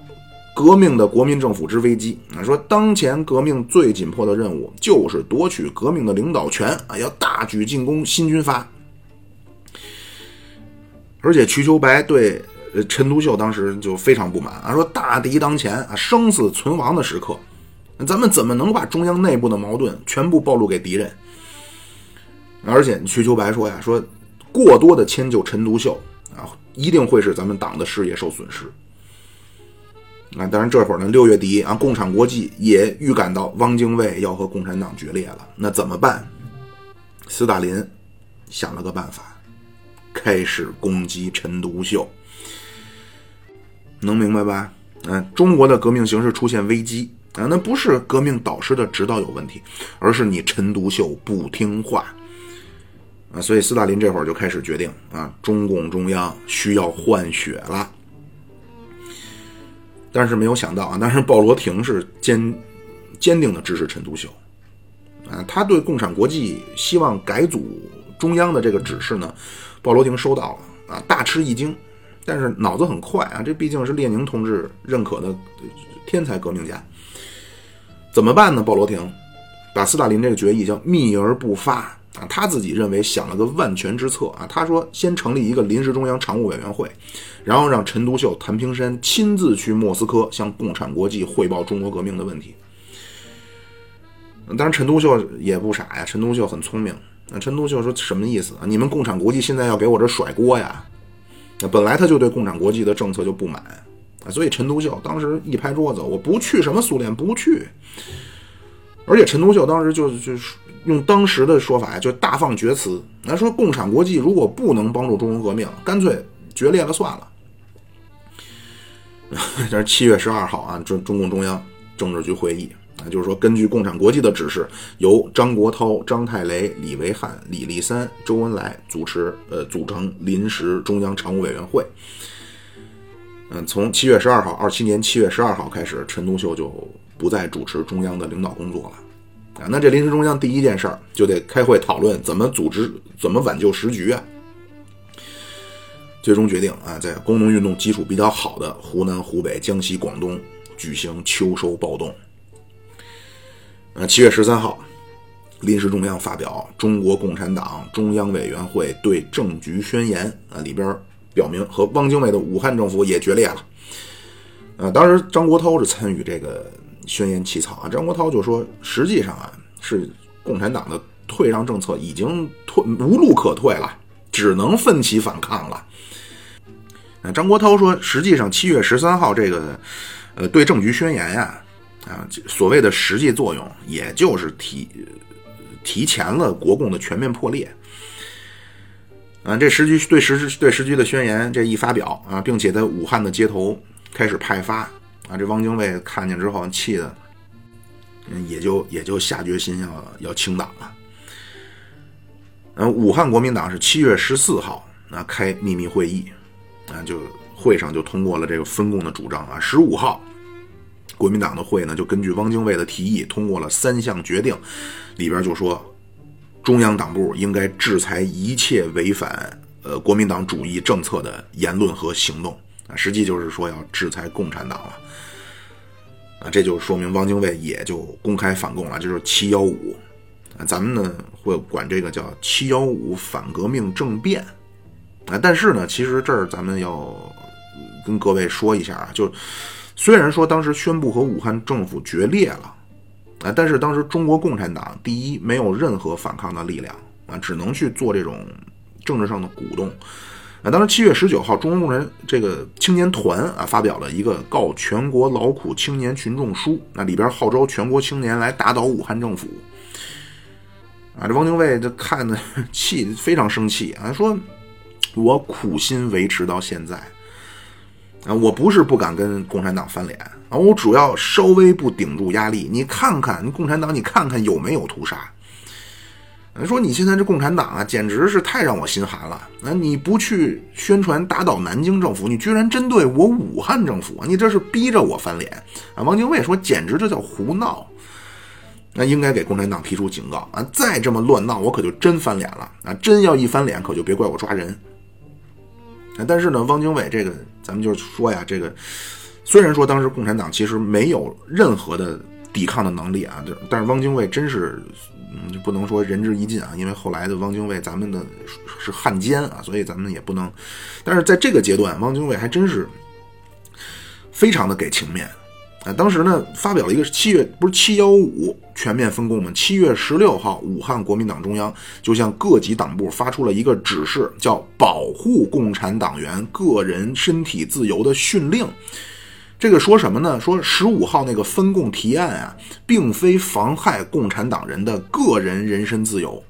革命的国民政府之危机啊，说当前革命最紧迫的任务就是夺取革命的领导权啊，要大举进攻新军阀。而且瞿秋白对陈独秀当时就非常不满啊，说大敌当前啊，生死存亡的时刻，咱们怎么能把中央内部的矛盾全部暴露给敌人？而且瞿秋白说呀，说过多的迁就陈独秀啊，一定会使咱们党的事业受损失。啊，当然这会儿呢，六月底啊，共产国际也预感到汪精卫要和共产党决裂了。那怎么办？斯大林想了个办法，开始攻击陈独秀。能明白吧？嗯，中国的革命形势出现危机啊，那不是革命导师的指导有问题，而是你陈独秀不听话啊！所以斯大林这会儿就开始决定啊，中共中央需要换血了。但是没有想到啊，但是鲍罗廷是坚坚定的支持陈独秀啊，他对共产国际希望改组中央的这个指示呢，鲍罗廷收到了啊，大吃一惊，但是脑子很快啊，这毕竟是列宁同志认可的天才革命家。怎么办呢？鲍罗廷把斯大林这个决议叫秘而不发他自己认为想了个万全之策啊。他说先成立一个临时中央常务委员会，然后让陈独秀、谭平山亲自去莫斯科向共产国际汇报中国革命的问题。当然，陈独秀也不傻呀，陈独秀很聪明。那陈独秀说什么意思啊？你们共产国际现在要给我这甩锅呀？那本来他就对共产国际的政策就不满啊。所以陈独秀当时一拍桌子，我不去什么苏联，不去。而且陈独秀当时就就用当时的说法呀就大放厥词，那说共产国际如果不能帮助中国革命，干脆决裂了算了。这是七月十二号啊，中中共中央政治局会议啊，就是说根据共产国际的指示，由张国焘、张太雷、李维汉、李立三、周恩来主持，呃，组成临时中央常务委员会。嗯，从七月十二号，二七年七月十二号开始，陈独秀就不再主持中央的领导工作了。啊，那这临时中央第一件事儿就得开会讨论怎么组织、怎么挽救时局啊。最终决定啊，在工农运动基础比较好的湖南、湖北、江西、广东举行秋收暴动。呃，七月十三号，临时中央发表《中国共产党中央委员会对政局宣言》啊，里边。表明和汪精卫的武汉政府也决裂了。呃，当时张国焘是参与这个宣言起草啊。张国焘就说，实际上啊，是共产党的退让政策已经退无路可退了，只能奋起反抗了。呃，张国焘说，实际上七月十三号这个呃对政局宣言呀，啊，所谓的实际作用，也就是提提前了国共的全面破裂。啊，这时局对时对时局的宣言这一发表啊，并且在武汉的街头开始派发啊，这汪精卫看见之后气的，嗯，也就也就下决心要要清党了。嗯，武汉国民党是七月十四号啊开秘密会议啊，就会上就通过了这个分共的主张啊。十五号，国民党的会呢就根据汪精卫的提议通过了三项决定，里边就说。中央党部应该制裁一切违反呃国民党主义政策的言论和行动啊，实际就是说要制裁共产党了啊，这就说明汪精卫也就公开反共了，就是七幺五啊，咱们呢会管这个叫七幺五反革命政变啊，但是呢，其实这儿咱们要跟各位说一下啊，就虽然说当时宣布和武汉政府决裂了。啊！但是当时中国共产党第一没有任何反抗的力量啊，只能去做这种政治上的鼓动。啊，当时七月十九号，中国工人这个青年团啊发表了一个告全国劳苦青年群众书，那里边号召全国青年来打倒武汉政府。啊，这汪精卫就看的 气非常生气啊，说：“我苦心维持到现在啊，我不是不敢跟共产党翻脸。”啊，我主要稍微不顶住压力，你看看，你共产党，你看看有没有屠杀？说你现在这共产党啊，简直是太让我心寒了。那你不去宣传打倒南京政府，你居然针对我武汉政府，你这是逼着我翻脸啊！汪精卫说，简直这叫胡闹。那应该给共产党提出警告啊！再这么乱闹，我可就真翻脸了啊！真要一翻脸，可就别怪我抓人。但是呢，汪精卫这个，咱们就是说呀，这个。虽然说当时共产党其实没有任何的抵抗的能力啊，但是汪精卫真是，嗯，就不能说仁至义尽啊，因为后来的汪精卫咱们的是汉奸啊，所以咱们也不能。但是在这个阶段，汪精卫还真是非常的给情面啊。当时呢，发表了一个七月不是七幺五全面分共吗？七月十六号，武汉国民党中央就向各级党部发出了一个指示，叫保护共产党员个人身体自由的训令。这个说什么呢？说十五号那个分共提案啊，并非妨害共产党人的个人人身自由，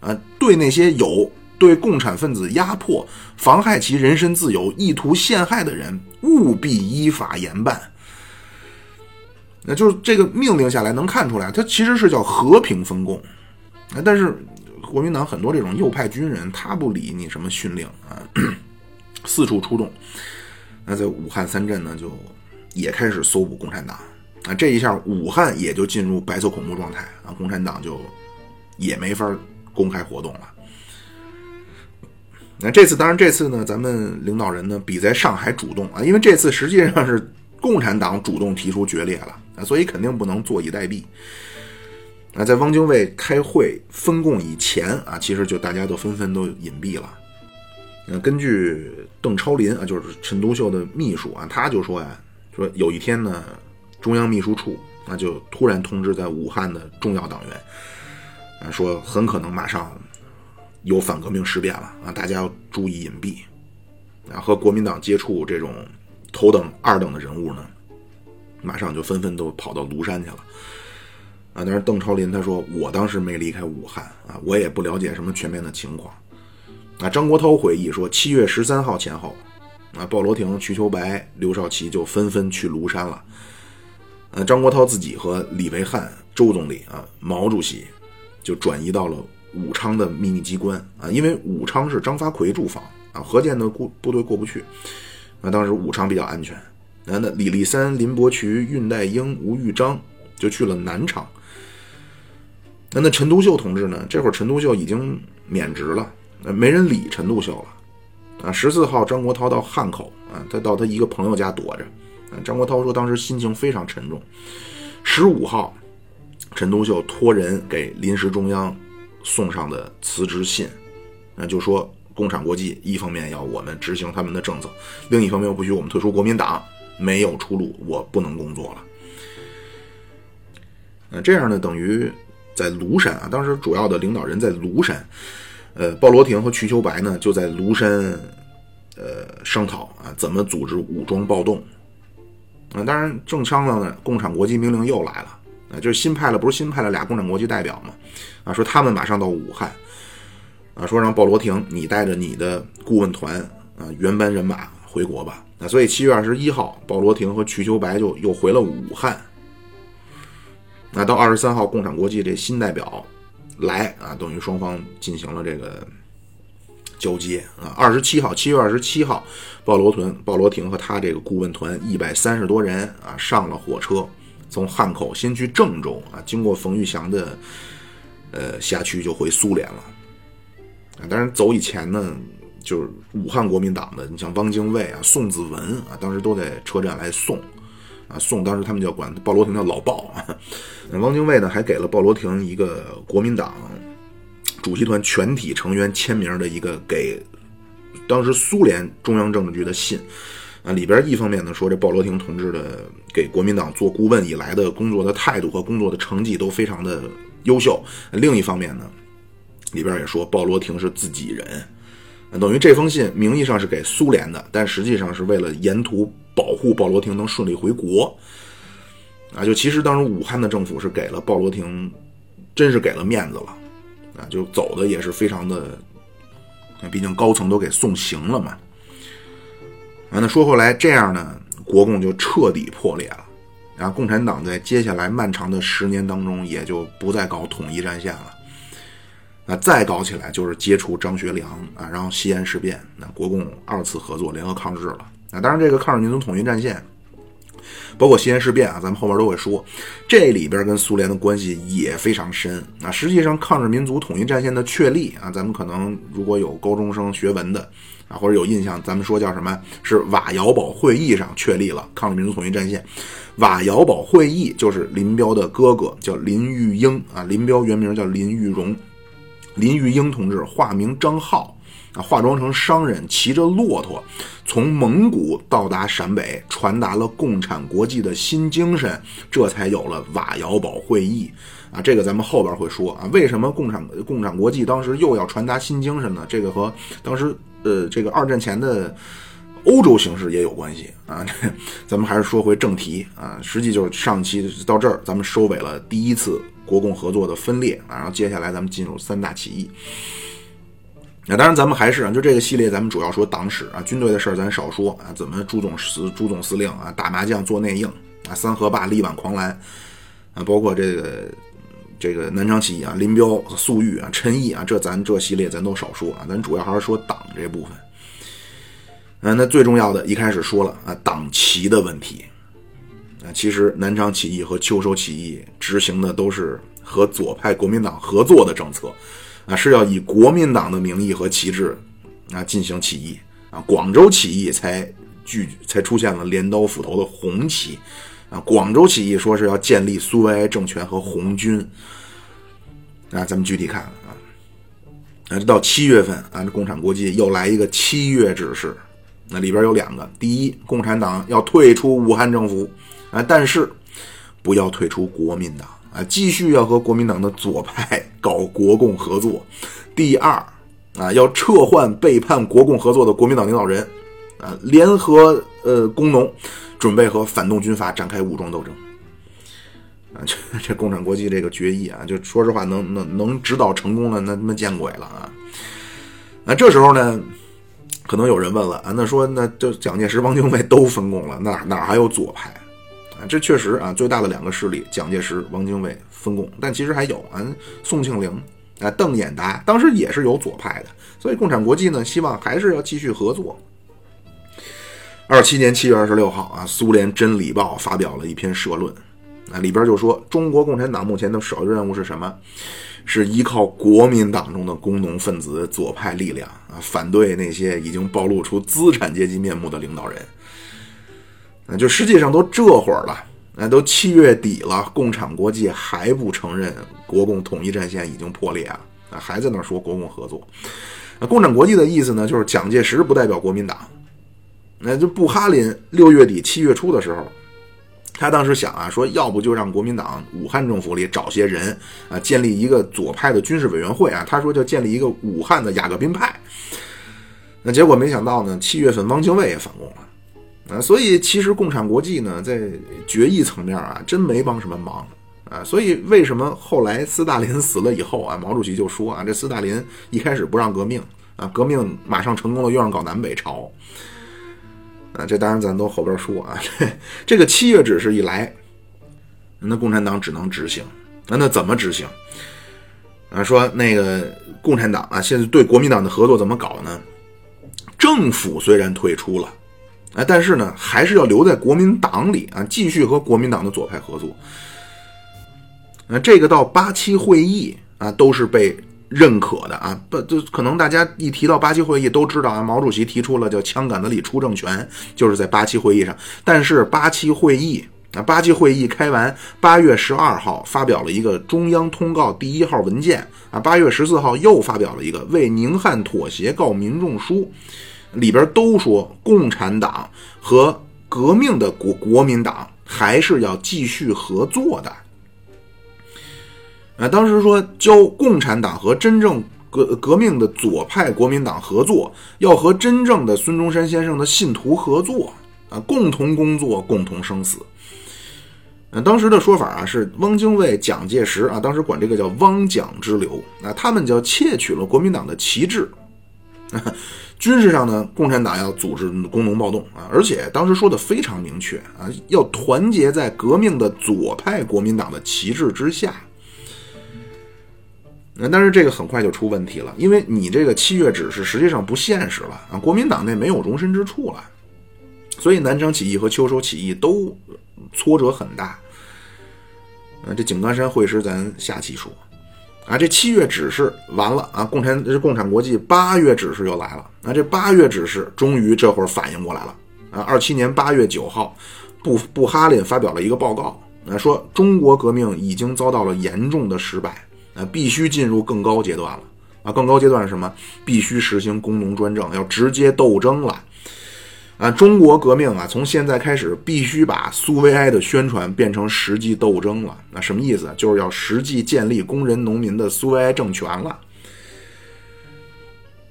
啊，对那些有对共产分子压迫、妨害其人身自由、意图陷害的人，务必依法严办。那就是这个命令下来能看出来，它其实是叫和平分共。但是国民党很多这种右派军人，他不理你什么训令啊，四处出动。那在武汉三镇呢，就也开始搜捕共产党啊。这一下，武汉也就进入白色恐怖状态啊，共产党就也没法公开活动了。那这次，当然这次呢，咱们领导人呢比在上海主动啊，因为这次实际上是共产党主动提出决裂了啊，所以肯定不能坐以待毙。啊，在汪精卫开会分共以前啊，其实就大家都纷纷都隐蔽了。嗯，根据邓超林啊，就是陈独秀的秘书啊，他就说呀，说有一天呢，中央秘书处那就突然通知在武汉的重要党员啊，说很可能马上有反革命事变了啊，大家要注意隐蔽啊，和国民党接触这种头等、二等的人物呢，马上就纷纷都跑到庐山去了。啊，但是邓超林他说，我当时没离开武汉啊，我也不了解什么全面的情况。啊，张国焘回忆说，七月十三号前后，啊，鲍罗廷、瞿秋白、刘少奇就纷纷去庐山了。呃，张国焘自己和李维汉、周总理啊、毛主席就转移到了武昌的秘密机关啊，因为武昌是张发奎驻防啊，何键的部部队过不去。那当时武昌比较安全。那那李立三、林伯渠、恽代英、吴玉章就去了南昌。那那陈独秀同志呢？这会儿陈独秀已经免职了，没人理陈独秀了。啊，十四号张国焘到汉口啊，他到他一个朋友家躲着。啊，张国焘说当时心情非常沉重。十五号，陈独秀托人给临时中央送上的辞职信，那就说共产国际一方面要我们执行他们的政策，另一方面又不许我们退出国民党，没有出路，我不能工作了。那这样呢，等于。在庐山啊，当时主要的领导人在庐山，呃，鲍罗廷和瞿秋白呢就在庐山，呃，商讨啊怎么组织武装暴动。啊，当然正商量呢，共产国际命令又来了，啊，就是新派了，不是新派了俩共产国际代表嘛，啊，说他们马上到武汉，啊，说让鲍罗廷你带着你的顾问团啊原班人马回国吧。啊，所以七月二十一号，鲍罗廷和瞿秋白就又回了武汉。那到二十三号，共产国际这新代表来啊，等于双方进行了这个交接啊。二十七号，七月二十七号，鲍罗屯、鲍罗廷和他这个顾问团一百三十多人啊，上了火车，从汉口先去郑州啊，经过冯玉祥的呃辖区就回苏联了啊。当然走以前呢，就是武汉国民党的，你像汪精卫啊、宋子文啊，当时都在车站来送。啊，宋当时他们叫管鲍罗廷叫老鲍啊。汪精卫呢，还给了鲍罗廷一个国民党主席团全体成员签名的一个给当时苏联中央政治局的信啊。里边一方面呢说这鲍罗廷同志的给国民党做顾问以来的工作的态度和工作的成绩都非常的优秀。另一方面呢，里边也说鲍罗廷是自己人。等于这封信名义上是给苏联的，但实际上是为了沿途保护鲍罗廷能顺利回国。啊，就其实当时武汉的政府是给了鲍罗廷，真是给了面子了。啊，就走的也是非常的，毕竟高层都给送行了嘛。啊，那说回来，这样呢，国共就彻底破裂了。然后共产党在接下来漫长的十年当中，也就不再搞统一战线了。那再搞起来就是接触张学良啊，然后西安事变，那国共二次合作联合抗日了。啊，当然这个抗日民族统一战线，包括西安事变啊，咱们后边都会说，这里边跟苏联的关系也非常深。啊，实际上抗日民族统一战线的确立啊，咱们可能如果有高中生学文的啊，或者有印象，咱们说叫什么？是瓦窑堡会议上确立了抗日民族统一战线。瓦窑堡会议就是林彪的哥哥叫林玉英啊，林彪原名叫林玉荣。林玉英同志化名张浩，啊，化妆成商人，骑着骆驼，从蒙古到达陕北，传达了共产国际的新精神，这才有了瓦窑堡会议。啊，这个咱们后边会说啊，为什么共产共产国际当时又要传达新精神呢？这个和当时呃这个二战前的欧洲形势也有关系啊。咱们还是说回正题啊，实际就是上期到这儿，咱们收尾了第一次。国共合作的分裂啊，然后接下来咱们进入三大起义。那当然，咱们还是啊，就这个系列，咱们主要说党史啊，军队的事儿咱少说啊。怎么朱总司朱总司令啊打麻将做内应啊，三河坝力挽狂澜啊，包括这个这个南昌起义啊，林彪、粟裕啊、陈毅啊，这咱这系列咱都少说啊，咱主要还是说党这部分。啊，那最重要的一开始说了啊，党旗的问题啊，其实南昌起义和秋收起义执行的都是和左派国民党合作的政策啊，是要以国民党的名义和旗帜啊进行起义啊，广州起义才具才出现了镰刀斧头的红旗啊，广州起义说是要建立苏维埃政权和红军啊，咱们具体看啊，那啊，到七月份啊，这共产国际又来一个七月指示。那里边有两个，第一，共产党要退出武汉政府啊，但是不要退出国民党啊，继续要和国民党的左派搞国共合作。第二啊，要撤换背叛国共合作的国民党领导人啊，联合呃工农，准备和反动军阀展开武装斗争啊。这 这共产国际这个决议啊，就说实话，能能能指导成功了，那他妈见鬼了啊！那这时候呢？可能有人问了啊，那说那就蒋介石、汪精卫都分共了，哪哪还有左派？这确实啊，最大的两个势力，蒋介石、汪精卫分共，但其实还有啊，宋庆龄啊、邓演达，当时也是有左派的，所以共产国际呢，希望还是要继续合作。二七年七月二十六号啊，苏联《真理报》发表了一篇社论啊，里边就说中国共产党目前的首要任务是什么？是依靠国民党中的工农分子左派力量啊，反对那些已经暴露出资产阶级面目的领导人。那就实际上都这会儿了，那都七月底了，共产国际还不承认国共统一战线已经破裂啊，啊还在那说国共合作。那共产国际的意思呢，就是蒋介石不代表国民党。那就布哈林六月底七月初的时候。他当时想啊，说要不就让国民党武汉政府里找些人啊，建立一个左派的军事委员会啊。他说就建立一个武汉的雅各宾派。那结果没想到呢，七月份汪精卫也反共了啊。所以其实共产国际呢，在决议层面啊，真没帮什么忙啊。所以为什么后来斯大林死了以后啊，毛主席就说啊，这斯大林一开始不让革命啊，革命马上成功了，又让搞南北朝。啊，这当然咱都后边说啊，这这个七月指示一来，那共产党只能执行。那那怎么执行？啊，说那个共产党啊，现在对国民党的合作怎么搞呢？政府虽然退出了，啊，但是呢，还是要留在国民党里啊，继续和国民党的左派合作。那这个到八七会议啊，都是被。认可的啊，不就可能大家一提到八七会议都知道啊，毛主席提出了叫“枪杆子里出政权”，就是在八七会议上。但是八七会议啊，八七会议开完，八月十二号发表了一个中央通告第一号文件啊，八月十四号又发表了一个为宁汉妥协告民众书，里边都说共产党和革命的国国民党还是要继续合作的。啊，当时说教共产党和真正革革命的左派国民党合作，要和真正的孙中山先生的信徒合作啊，共同工作，共同生死。啊，当时的说法啊是汪精卫、蒋介石啊，当时管这个叫汪蒋之流啊，他们叫窃取了国民党的旗帜。军事上呢，共产党要组织工农暴动啊，而且当时说的非常明确啊，要团结在革命的左派国民党的旗帜之下。但是这个很快就出问题了，因为你这个七月指示实际上不现实了啊，国民党内没有容身之处了，所以南昌起义和秋收起义都挫折很大。啊，这井冈山会师咱下期说。啊，这七月指示完了啊，共产这共产国际八月指示又来了。啊，这八月指示终于这会儿反应过来了。啊，二七年八月九号，布布哈林发表了一个报告，啊，说中国革命已经遭到了严重的失败。啊，必须进入更高阶段了啊！更高阶段是什么？必须实行工农专政，要直接斗争了啊！中国革命啊，从现在开始必须把苏维埃的宣传变成实际斗争了。那什么意思？就是要实际建立工人农民的苏维埃政权了。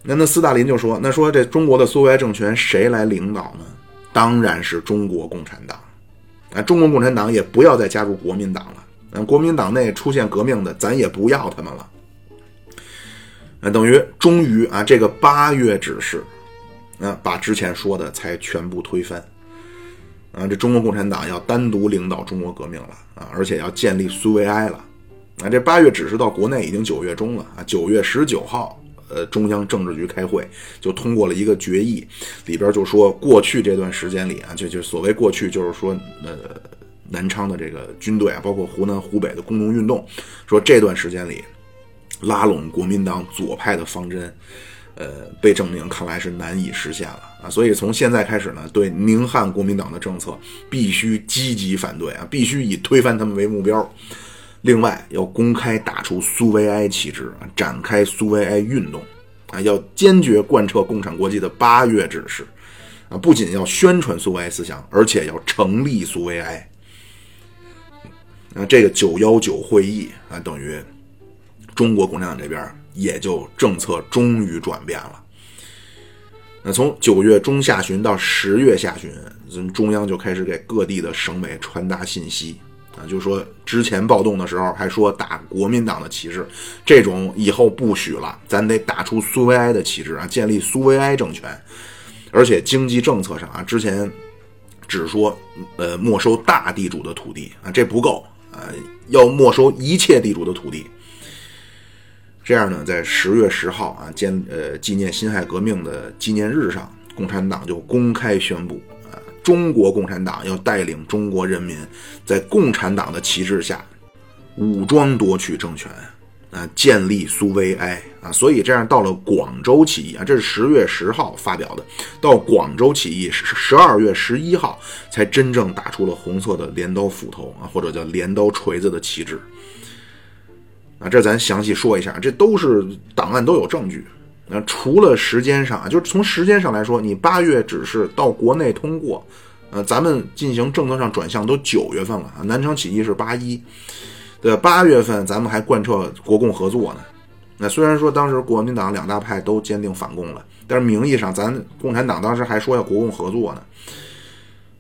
那那斯大林就说：“那说这中国的苏维埃政权谁来领导呢？当然是中国共产党啊！中国共产党也不要再加入国民党了。”嗯，国民党内出现革命的，咱也不要他们了。那等于终于啊，这个八月指示，那，把之前说的才全部推翻。啊，这中国共产党要单独领导中国革命了啊，而且要建立苏维埃了啊。这八月指示到国内已经九月中了啊，九月十九号，呃，中央政治局开会就通过了一个决议，里边就说过去这段时间里啊，就就所谓过去就是说，呃，南昌的这个军队啊，包括湖南、湖北的工农运动，说这段时间里拉拢国民党左派的方针。呃，被证明看来是难以实现了啊，所以从现在开始呢，对宁汉国民党的政策必须积极反对啊，必须以推翻他们为目标。另外，要公开打出苏维埃旗帜啊，展开苏维埃运动啊，要坚决贯彻共产国际的八月指示啊，不仅要宣传苏维埃思想，而且要成立苏维埃。那这个九幺九会议啊，等于中国共产党这边。也就政策终于转变了。那从九月中下旬到十月下旬，中央就开始给各地的省委传达信息啊，就说之前暴动的时候还说打国民党的旗帜，这种以后不许了，咱得打出苏维埃的旗帜啊，建立苏维埃政权。而且经济政策上啊，之前只说呃没收大地主的土地啊，这不够啊，要没收一切地主的土地。这样呢，在十月十号啊，建呃纪念辛亥革命的纪念日上，共产党就公开宣布啊，中国共产党要带领中国人民在共产党的旗帜下武装夺取政权啊，建立苏维埃啊。所以这样到了广州起义啊，这是十月十号发表的，到广州起义是十二月十一号才真正打出了红色的镰刀斧头啊，或者叫镰刀锤子的旗帜。啊，这咱详细说一下，这都是档案都有证据。那除了时间上啊，就是从时间上来说，你八月指示到国内通过，呃，咱们进行政策上转向都九月份了啊。南昌起义是八一，对八月份咱们还贯彻国共合作呢。那虽然说当时国民党两大派都坚定反共了，但是名义上咱共产党当时还说要国共合作呢。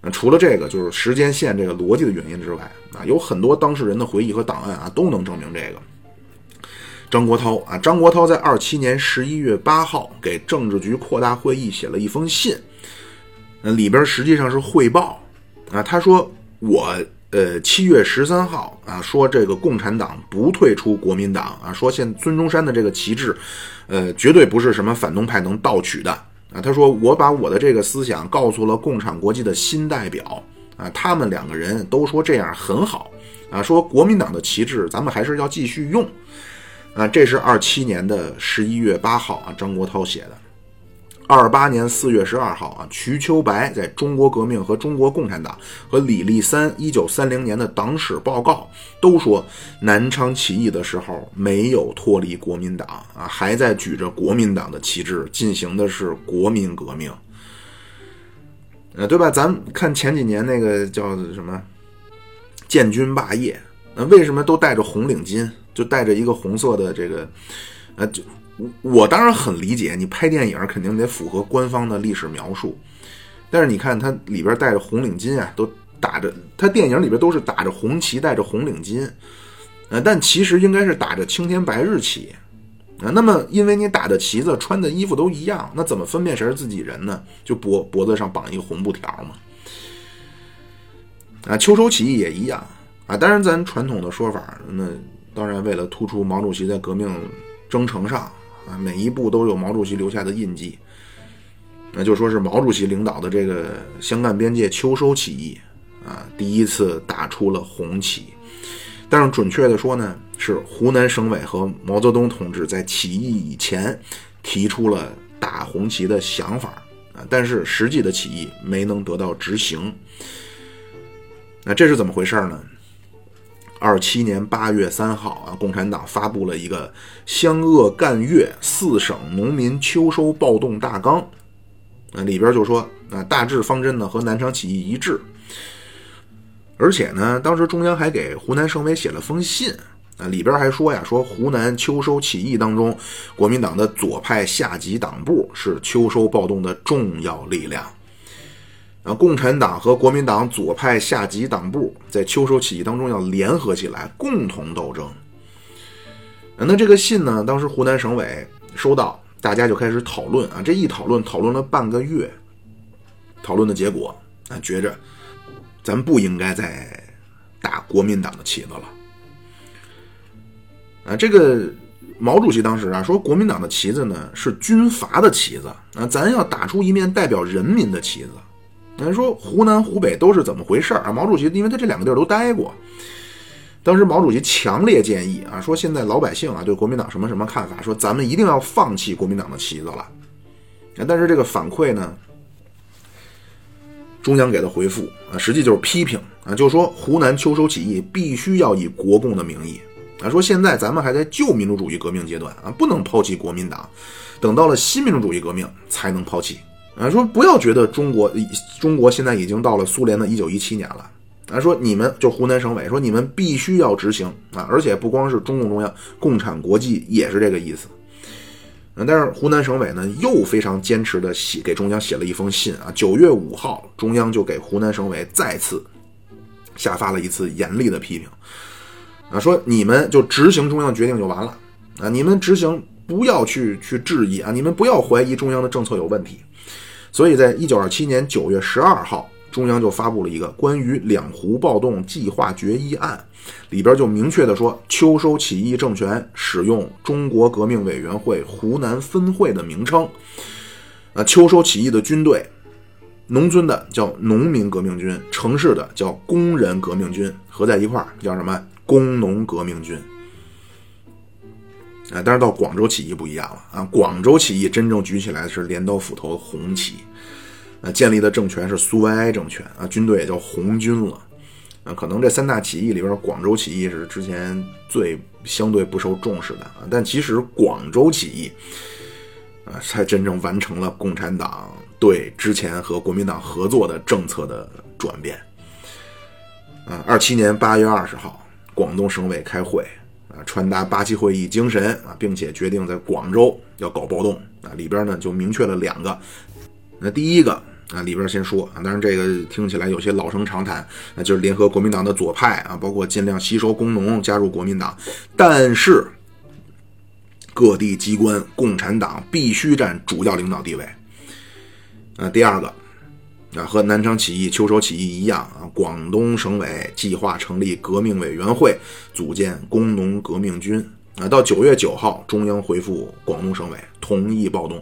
那除了这个，就是时间线这个逻辑的原因之外啊，有很多当事人的回忆和档案啊，都能证明这个。张国焘啊，张国焘在二七年十一月八号给政治局扩大会议写了一封信，那里边实际上是汇报啊。他说我呃七月十三号啊说这个共产党不退出国民党啊，说现孙中山的这个旗帜，呃绝对不是什么反动派能盗取的啊。他说我把我的这个思想告诉了共产国际的新代表啊，他们两个人都说这样很好啊，说国民党的旗帜咱们还是要继续用。啊，这是二七年的十一月八号啊，张国焘写的。二八年四月十二号啊，瞿秋白在中国革命和中国共产党和李立三一九三零年的党史报告都说，南昌起义的时候没有脱离国民党啊，还在举着国民党的旗帜进行的是国民革命。呃，对吧？咱看前几年那个叫什么建军霸业，那为什么都带着红领巾？就带着一个红色的这个，呃，就我当然很理解，你拍电影肯定得符合官方的历史描述，但是你看它里边带着红领巾啊，都打着，它电影里边都是打着红旗，带着红领巾，呃，但其实应该是打着青天白日旗啊。那么因为你打的旗子、穿的衣服都一样，那怎么分辨谁是自己人呢？就脖脖子上绑一个红布条嘛。啊，秋收起义也一样啊。当然，咱传统的说法那。当然，为了突出毛主席在革命征程上啊，每一步都有毛主席留下的印记，那就说是毛主席领导的这个湘赣边界秋收起义啊，第一次打出了红旗。但是准确的说呢，是湖南省委和毛泽东同志在起义以前提出了打红旗的想法啊，但是实际的起义没能得到执行。那这是怎么回事呢？二七年八月三号啊，共产党发布了一个湘鄂赣粤四省农民秋收暴动大纲，啊，里边就说啊，大致方针呢和南昌起义一致，而且呢，当时中央还给湖南省委写了封信，啊，里边还说呀，说湖南秋收起义当中，国民党的左派下级党部是秋收暴动的重要力量。共产党和国民党左派下级党部在秋收起义当中要联合起来，共同斗争。那这个信呢，当时湖南省委收到，大家就开始讨论啊。这一讨论，讨论了半个月，讨论的结果啊，觉着咱不应该再打国民党的旗子了。啊，这个毛主席当时啊说，国民党的旗子呢是军阀的旗子啊，咱要打出一面代表人民的旗子。人说湖南、湖北都是怎么回事啊？毛主席因为他这两个地儿都待过，当时毛主席强烈建议啊，说现在老百姓啊对国民党什么什么看法，说咱们一定要放弃国民党的旗子了。但是这个反馈呢，中央给的回复啊，实际就是批评啊，就说湖南秋收起义必须要以国共的名义啊，说现在咱们还在旧民主主义革命阶段啊，不能抛弃国民党，等到了新民主主义革命才能抛弃。啊，说不要觉得中国中国现在已经到了苏联的一九一七年了。啊，说你们就湖南省委说你们必须要执行啊，而且不光是中共中央，共产国际也是这个意思。但是湖南省委呢又非常坚持的写给中央写了一封信啊，九月五号中央就给湖南省委再次下发了一次严厉的批评啊，说你们就执行中央决定就完了啊，你们执行不要去去质疑啊，你们不要怀疑中央的政策有问题。所以在一九二七年九月十二号，中央就发布了一个关于两湖暴动计划决议案，里边就明确的说，秋收起义政权使用中国革命委员会湖南分会的名称。啊，秋收起义的军队，农村的叫农民革命军，城市的叫工人革命军，合在一块儿叫什么？工农革命军。啊，但是到广州起义不一样了啊！广州起义真正举起来的是镰刀斧头红旗，啊，建立的政权是苏维埃政权啊，军队也叫红军了，啊，可能这三大起义里边，广州起义是之前最相对不受重视的啊，但其实广州起义，啊，才真正完成了共产党对之前和国民党合作的政策的转变。啊，二七年八月二十号，广东省委开会。传达八七会议精神啊，并且决定在广州要搞暴动啊，里边呢就明确了两个。那第一个啊，里边先说啊，当然这个听起来有些老生常谈，那就是联合国民党的左派啊，包括尽量吸收工农加入国民党，但是各地机关共产党必须占主要领导地位。啊，第二个。啊，和南昌起义、秋收起义一样啊，广东省委计划成立革命委员会，组建工农革命军啊。到九月九号，中央回复广东省委同意暴动。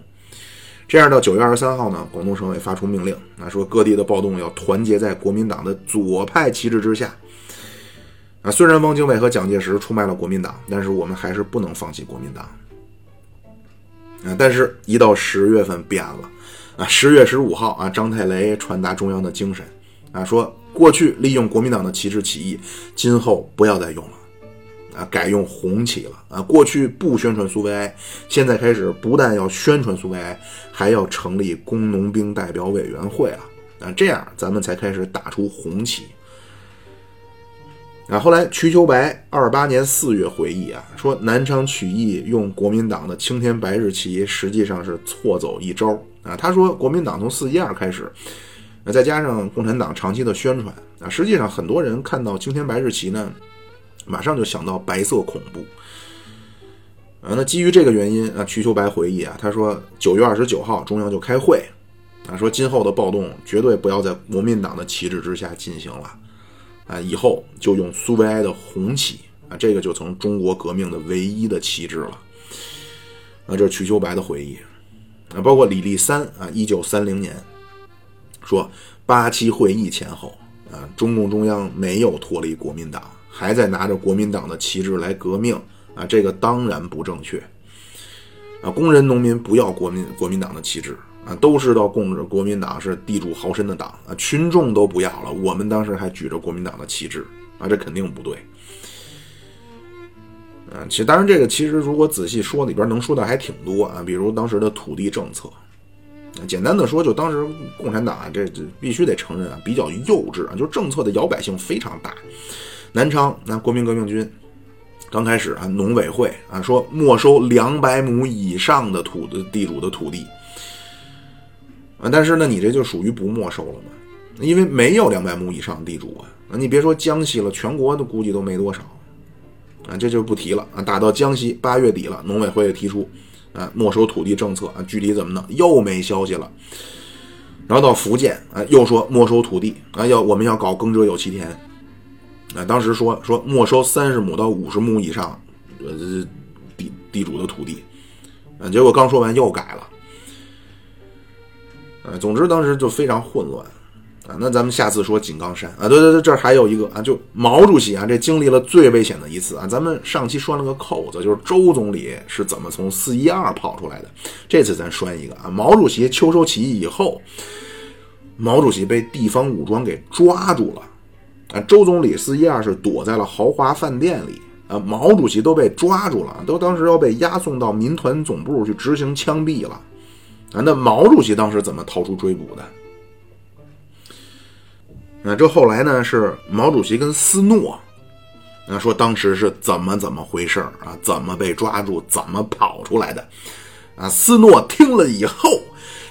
这样到九月二十三号呢，广东省委发出命令啊，说各地的暴动要团结在国民党的左派旗帜之下啊。虽然汪精卫和蒋介石出卖了国民党，但是我们还是不能放弃国民党啊。但是，一到十月份变了。啊，十月十五号啊，张太雷传达中央的精神，啊，说过去利用国民党的旗帜起义，今后不要再用了，啊，改用红旗了，啊，过去不宣传苏维埃，现在开始不但要宣传苏维埃，还要成立工农兵代表委员会了，啊，这样咱们才开始打出红旗。啊，后来瞿秋白二八年四月回忆啊，说南昌起义用国民党的青天白日旗，实际上是错走一招。啊，他说国民党从四一二开始，那再加上共产党长期的宣传啊，实际上很多人看到青天白日旗呢，马上就想到白色恐怖。啊，那基于这个原因啊，瞿秋白回忆啊，他说九月二十九号中央就开会啊，说今后的暴动绝对不要在国民党的旗帜之下进行了啊，以后就用苏维埃的红旗啊，这个就成中国革命的唯一的旗帜了。啊，这是瞿秋白的回忆。包括李立三啊，一九三零年说八七会议前后啊，中共中央没有脱离国民党，还在拿着国民党的旗帜来革命啊，这个当然不正确啊。工人农民不要国民国民党的旗帜啊，都知道共国民党是地主豪绅的党啊，群众都不要了，我们当时还举着国民党的旗帜啊，这肯定不对。啊，其实当然，这个其实如果仔细说，里边能说的还挺多啊。比如当时的土地政策，简单的说，就当时共产党啊，这这必须得承认啊，比较幼稚啊，就政策的摇摆性非常大。南昌那国民革命军刚开始啊，农委会啊说没收两百亩以上的土的地主的土地啊，但是呢，你这就属于不没收了嘛，因为没有两百亩以上地主啊，那你别说江西了，全国的估计都没多少。啊，这就不提了啊！打到江西八月底了，农委会也提出，啊，没收土地政策啊，具体怎么弄又没消息了。然后到福建啊，又说没收土地啊，要我们要搞耕者有其田啊。当时说说没收三十亩到五十亩以上呃地地主的土地啊，结果刚说完又改了。啊，总之当时就非常混乱。啊，那咱们下次说井冈山啊，对对对，这还有一个啊，就毛主席啊，这经历了最危险的一次啊。咱们上期拴了个扣子，就是周总理是怎么从四一二跑出来的。这次咱拴一个啊，毛主席秋收起义以后，毛主席被地方武装给抓住了啊。周总理四一二是躲在了豪华饭店里啊，毛主席都被抓住了，都当时要被押送到民团总部去执行枪毙了啊。那毛主席当时怎么逃出追捕的？那这后来呢？是毛主席跟斯诺，啊，说当时是怎么怎么回事啊？怎么被抓住？怎么跑出来的？啊，斯诺听了以后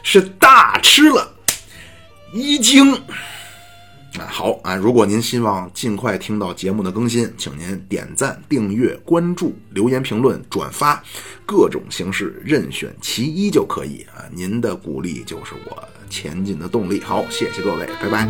是大吃了一惊。啊，好啊！如果您希望尽快听到节目的更新，请您点赞、订阅、关注、留言、评论、转发，各种形式任选其一就可以啊！您的鼓励就是我前进的动力。好谢谢各位拜拜。